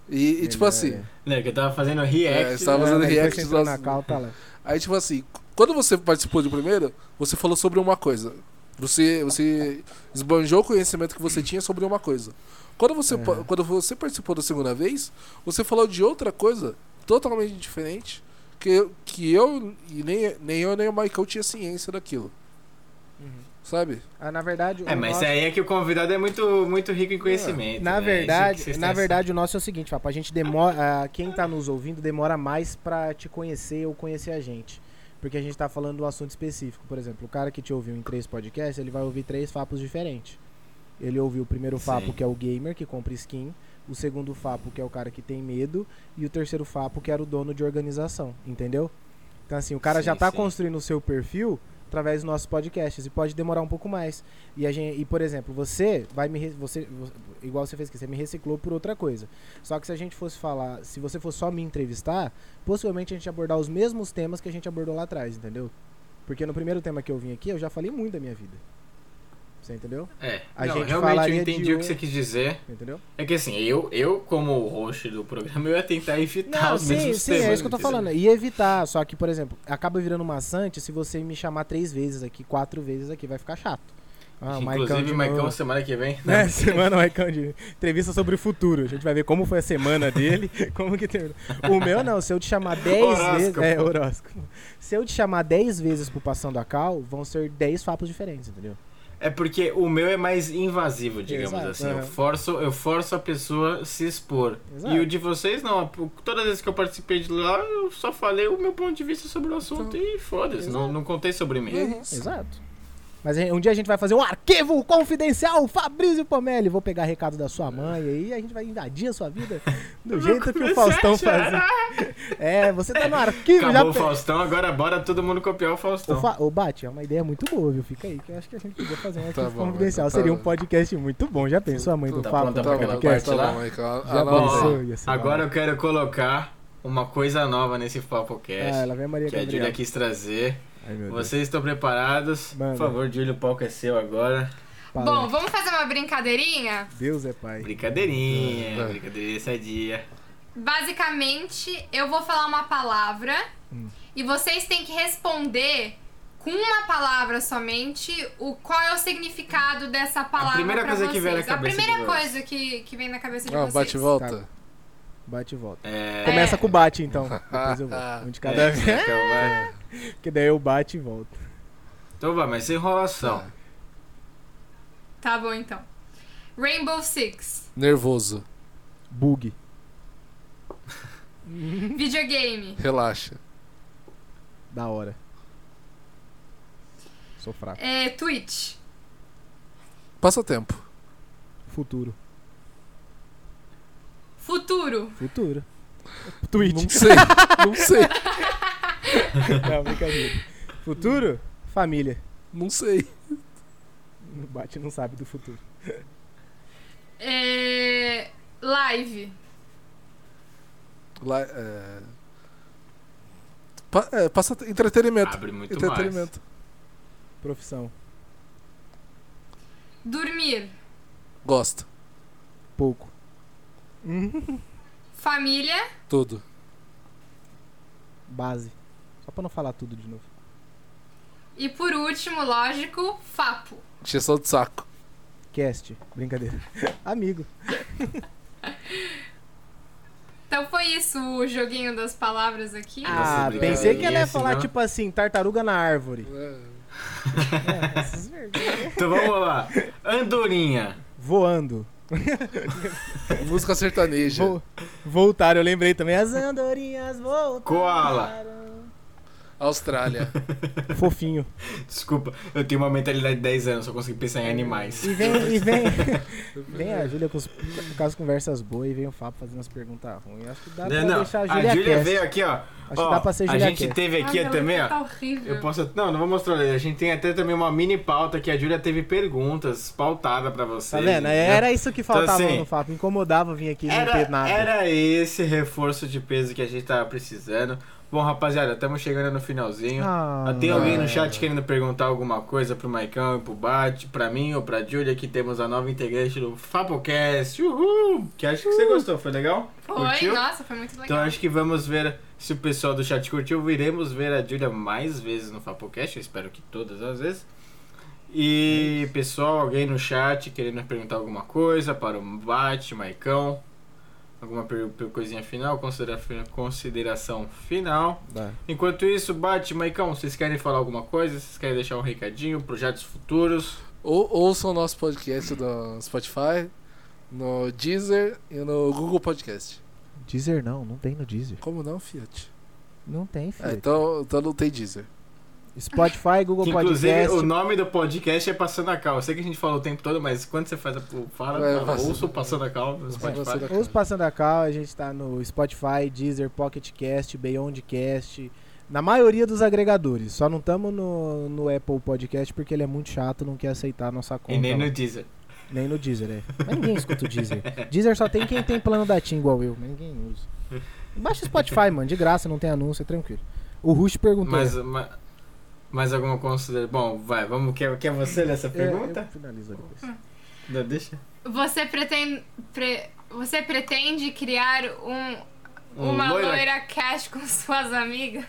e, e, tipo Melhor, assim, é. Né, que eu tava fazendo react. É, você tava É, fazendo mas react depois você dos entrou na nossos- cal, tá lá. Aí, tipo assim, quando você participou do primeiro, você falou sobre uma coisa. Você, você esbanjou o conhecimento que você tinha sobre uma coisa. Quando você, pa- quando você participou da segunda vez, você falou de outra coisa totalmente diferente que, eu- que eu e nem, nem eu nem o Michael tinha ciência daquilo. Sabe? Ah, na verdade, É, mas nosso- aí é que o convidado é muito, muito rico em conhecimento. Na né? Verdade, vocês na verdade, o nosso é o seguinte, Papo, a gente demora, ah, quem tá nos ouvindo demora mais pra te conhecer ou conhecer a gente. Porque a gente tá falando de um assunto específico. Por exemplo, o cara que te ouviu em três podcasts, ele vai ouvir três fapos diferentes. Ele ouviu o primeiro fapo, Sim. que é o gamer, que compra skin. O segundo fapo, que é o cara que tem medo. E o terceiro fapo, que era o dono de organização. Entendeu? Então, assim, o cara já Sim, tá sim. construindo o seu perfil através dos nossos podcasts. E pode demorar um pouco mais. E, a gente, e por exemplo, você vai me. Você, vo- igual você fez aqui, você me reciclou por outra coisa. Só que se a gente fosse falar, se você fosse só me entrevistar, possivelmente a gente abordar os mesmos temas que a gente abordou lá atrás, entendeu? Porque no primeiro tema que eu vim aqui, eu já falei muito da minha vida. Você entendeu? É, A não, gente realmente eu entendi de o que um- você quis dizer. Entendeu? É que assim, eu, eu como host do programa, eu ia tentar evitar Não, os sim, mesmos sim, temas. é isso que eu tô entendeu? falando. E evitar, só que, por exemplo, acaba virando maçante se você me chamar três vezes aqui, quatro vezes aqui, vai ficar chato. Ah, Inclusive, o Maicão semana que vem. É, semana Maicão de entrevista sobre o futuro. A gente vai ver como foi a semana dele, como que terminou. O meu não, se eu te chamar 10 Horóscopo. vezes. É, horóscopo. Se eu te chamar 10 vezes pro Passando a Cal, vão ser 10 papos diferentes, entendeu? É porque o meu é mais invasivo, digamos Exato, assim. Eu aham. forço, eu forço a pessoa a se expor. Exato. E o de vocês não. Todas as vezes que eu participei de lá, eu só falei o meu ponto de vista sobre o assunto e foda-se. Não, não contei sobre mim. Exato. Mas um dia a gente vai fazer um arquivo confidencial, Fabrício Pomelli. Vou pegar recado da sua mãe aí, a gente vai invadir a sua vida do jeito que o Faustão fazia. É, você tá no arquivo Acabou o já. pe- Faustão, agora bora todo mundo copiar o Ô, Faustão. Fa... Ô, Bate, é uma ideia muito boa, viu? Fica aí, que eu acho que a gente podia fazer um arquivo bom, confidencial. tá Seria um bom. podcast muito bom. Já pensou a mãe do Tá podcast? parte lá? Michael. Já Bom, pensou? Ia ser agora eu quero colocar uma coisa nova nesse Papo Cast. Ah, ela vem a Maria que a Gabriela. Julia quis trazer. Ai, meu Deus. Vocês estão preparados? Manda. Por favor, Júlio, o palco é seu agora. Bom, vamos fazer uma brincadeirinha? Deus é pai. Brincadeirinha, É. brincadeirinha sadia. Basicamente, eu vou falar uma palavra Hum. e vocês têm que responder com uma palavra somente o qual é o significado dessa palavra primeira pra coisa vocês. que vem na a cabeça primeira de coisa que, que vem na cabeça de Ah, vocês. bate e volta. Tá. Bate e volta. É... Começa com o bate, então. Depois eu volto. Um de cada É, vez. vai. Porque daí eu bate e volto. Então vai, mas sem enrolação. Tá bom, então. Rainbow Six. Nervoso. Bug. Videogame. Relaxa. Da hora. Sou fraco. É, Twitch. Passatempo. Futuro. Futuro. Futuro. Twitch. Não sei. não sei. Não, brincadeira. Futuro? Família. Não sei. O Bate não sabe do futuro. É, live. Lá, é... Pa- é, passa entretenimento. Abre muito entretenimento. Profissão. Dormir. Gosto. Pouco. Família. Tudo. Base. Só pra não falar tudo de novo. E por último, lógico, Fapo. Encheção de saco. Cast. Brincadeira. Amigo. Então foi isso o joguinho das palavras aqui. Ah, pensei que ela ia falar senão- tipo assim, tartaruga na árvore. É. Essas. Então vamos lá. Andorinha. Voando. Música sertaneja. Vo voltaram, eu lembrei também. As andorinhas voltaram. Koala. Austrália. Fofinho. Desculpa, eu tenho uma mentalidade de 10 anos, só consigo pensar em animais. E vem, e vem, vem a Júlia com, os- com as conversas boas e vem o Fábio fazendo as perguntas ruins. Acho que dá pra Não, não. deixar a A Júlia Júlia cast. veio aqui, ó. Acho Ó, que dá pra ser A Júlia gente cast. teve aqui Ai, também, ó. Tá horrível. Eu posso. Não, não vou mostrar. A gente tem até também uma mini pauta que a Júlia teve perguntas pautada pra vocês. Tá vendo? Era isso que faltava assim, no Fábio. Incomodava vir aqui e não ter nada. era esse reforço de peso que a gente tava precisando. Bom, rapaziada, estamos chegando no finalzinho. Ah, Tem alguém no chat querendo perguntar alguma coisa pro Maicão e pro Bate, pra mim ou pra Júlia, que temos a nova integrante do Fapocast. Uhul! Que acho que você gostou, foi legal? Foi, Curtiu? nossa, foi muito legal. Então acho que vamos ver se o pessoal do chat curtiu. Iremos ver a Júlia mais vezes no Fapocast. Eu espero que todas as vezes. E pessoal, alguém no chat querendo perguntar alguma coisa para o Bate, Maicão. Alguma per- per- coisinha final, considera consideração final. Dá. Enquanto isso, Bate, Maicão, vocês querem falar alguma coisa? Vocês querem deixar um recadinho, projetos futuros? Ou, ouçam o nosso podcast no Spotify, no Deezer e no Google Podcast. Deezer não, não tem no Deezer. Como não, Fiat? Não tem, Ah, filho. então, então não tem Deezer. Spotify, Google Que, inclusive, Podcast. o nome do podcast é Passando a Cal. Eu sei que a gente falou o tempo todo, mas quando você faz a fala, É, fala, Passando- ouça o Passando a Cal no Spotify. Passando a Os Passando a Cal, a gente tá no Spotify, Deezer, Pocket Cast, Beyond Cast. Na maioria dos agregadores. Só não estamos no, no Apple Podcast porque ele é muito chato, não quer aceitar a nossa conta. E nem lá. no Deezer. Nem no Deezer, é. Mas ninguém escuta o Deezer. Deezer só tem quem tem plano da TIM igual eu, mas ninguém usa. Baixa o Spotify, mano, de graça, não tem anúncio, é tranquilo. O Rush perguntou. Mas, ma- mais alguma consideração? Bom, vai, vamos. Quer, quer você nessa É, pergunta? eu finalizo depois. Não, deixa. Você pretende, pre- você pretende criar um, Um uma loira- loira cast com suas amigas?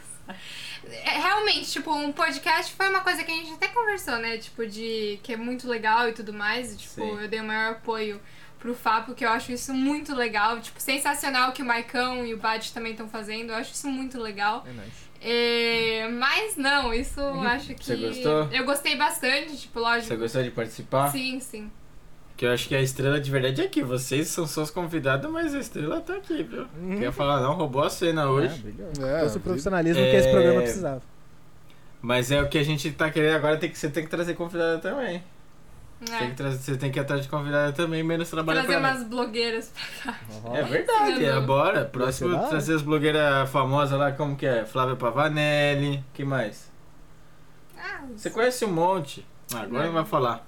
É, realmente, tipo, um podcast foi uma coisa que a gente até conversou, né? Tipo, de que é muito legal e tudo mais. e, Tipo, Sim. eu dei o maior apoio pro Fá, porque eu acho isso muito legal. Tipo, sensacional que o Maicão e o Bad também estão fazendo. Eu acho isso muito legal. É nice. É, mas não, isso eu acho que. Você gostou? Eu gostei bastante, tipo, lógico. Você gostou de participar? Sim, sim. Que eu acho que a estrela de verdade é aqui. Vocês são só os convidados, mas a estrela tá aqui, viu? Uhum. Quer falar não, roubou a cena É, hoje. É, Trouxe o profissionalismo É. que esse programa precisava. Mas é o que a gente tá querendo agora, tem que, você tem que trazer convidada também. É. Tem que trazer, você tem que ir atrás de convidada também, menos trabalho Trazer pra umas blogueiras pra cá. É verdade, é, bora. Próximo, trazer as blogueiras famosas lá, como que é? Flávia Pavanelli, que mais? Ah, Você conhece um monte. Ah, agora não vai falar.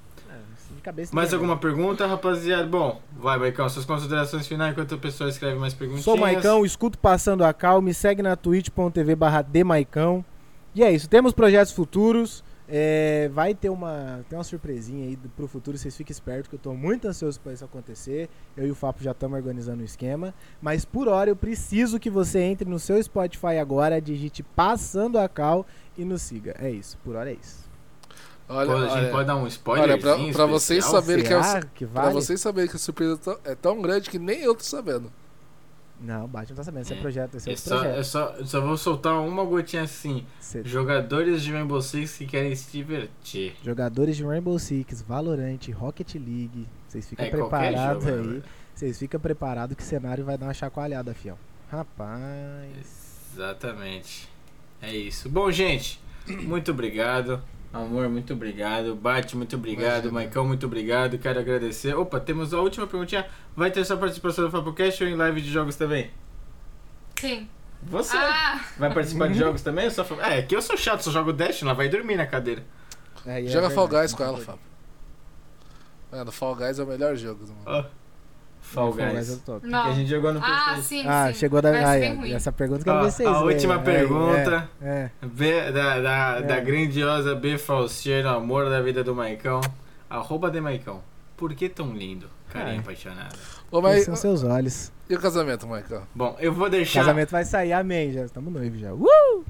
De cabeça Mais alguma pergunta, rapaziada? Bom, vai, Maicão, suas considerações finais enquanto o pessoal escreve mais perguntinhas. Sou Maicão, escuto Passando a Cal, me segue na twitch.tv barra Demaicão. E é isso, temos projetos futuros. É, vai ter uma, tem uma surpresinha aí do- pro futuro, vocês fiquem espertos que eu tô muito ansioso pra isso acontecer. Eu e o Fapo já estamos organizando o esquema. Mas por hora eu preciso que você entre no seu Spotify agora, digite Passando a Cal e nos siga. É isso, por hora é isso. Olha, Pô, a gente olha, pode dar um spoiler? olha pra, pra vocês saberem que, é, que pra vale? vocês saberem que a surpresa tão- é tão grande que nem eu tô sabendo. Não, o não tá sabendo, esse é É. projeto, esse é É só, projeto. é só, só vou soltar uma gotinha assim. Cê- Jogadores de Rainbow Six que querem se divertir. Jogadores de Rainbow Six, Valorant, Rocket League. Vocês ficam É, preparados aí. né? Vocês ficam preparados que o cenário vai dar uma chacoalhada, fião. Rapaz. Exatamente. É isso. Bom, gente, muito obrigado. Amor, muito obrigado. Bate, muito obrigado. Imagina. Maicão, muito obrigado. Quero agradecer. Opa, temos a última perguntinha. Vai ter sua participação no Fapocast ou em live de jogos também? Sim. Você Ah, vai participar de jogos também? Eu só É, que eu sou chato, só jogo Dash, ela vai dormir na cadeira. É, é Joga Fall verdade, Guys com ela. Fábio. Mano, Fall Guys é o melhor jogo do mundo. Ó. Fall Fall Guys. é o top. Que a não. gente jogou no Ah, PC. sim, Ah, sim. chegou da. Ah, é, essa pergunta que eu ver vocês. a última É, pergunta. É, é. B, da, da, É. da grandiosa B Falciano, amor da vida do Maicão. Arroba de Maicão. Por que tão lindo? Carinha É. apaixonada. Ô, Quais mas, são seus olhos. e o casamento, Michael? Bom, eu vou O deixar. casamento vai sair, amém. Já estamos noivos já. Uh!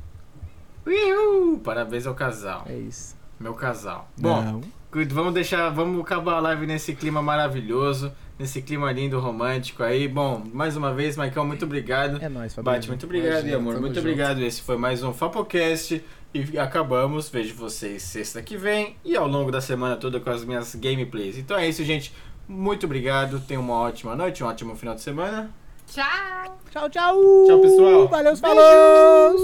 Uhul! Parabéns ao casal. É isso. Meu casal. Bom, Não. Vamos deixar. Vamos acabar a live nesse clima maravilhoso. Nesse clima lindo, romântico aí. Bom, mais uma vez, Maicão, muito obrigado. É nóis, Fabrício. Bate, muito obrigado, Imagina, amor. Muito junto. obrigado. Esse foi mais um Fapocast. E acabamos. Vejo vocês sexta que vem e ao longo da semana toda com as minhas gameplays. Então é isso, gente. Muito obrigado. Tenham uma ótima noite, um ótimo final de semana. Tchau! Tchau, tchau. Tchau, pessoal. Valeu, falou.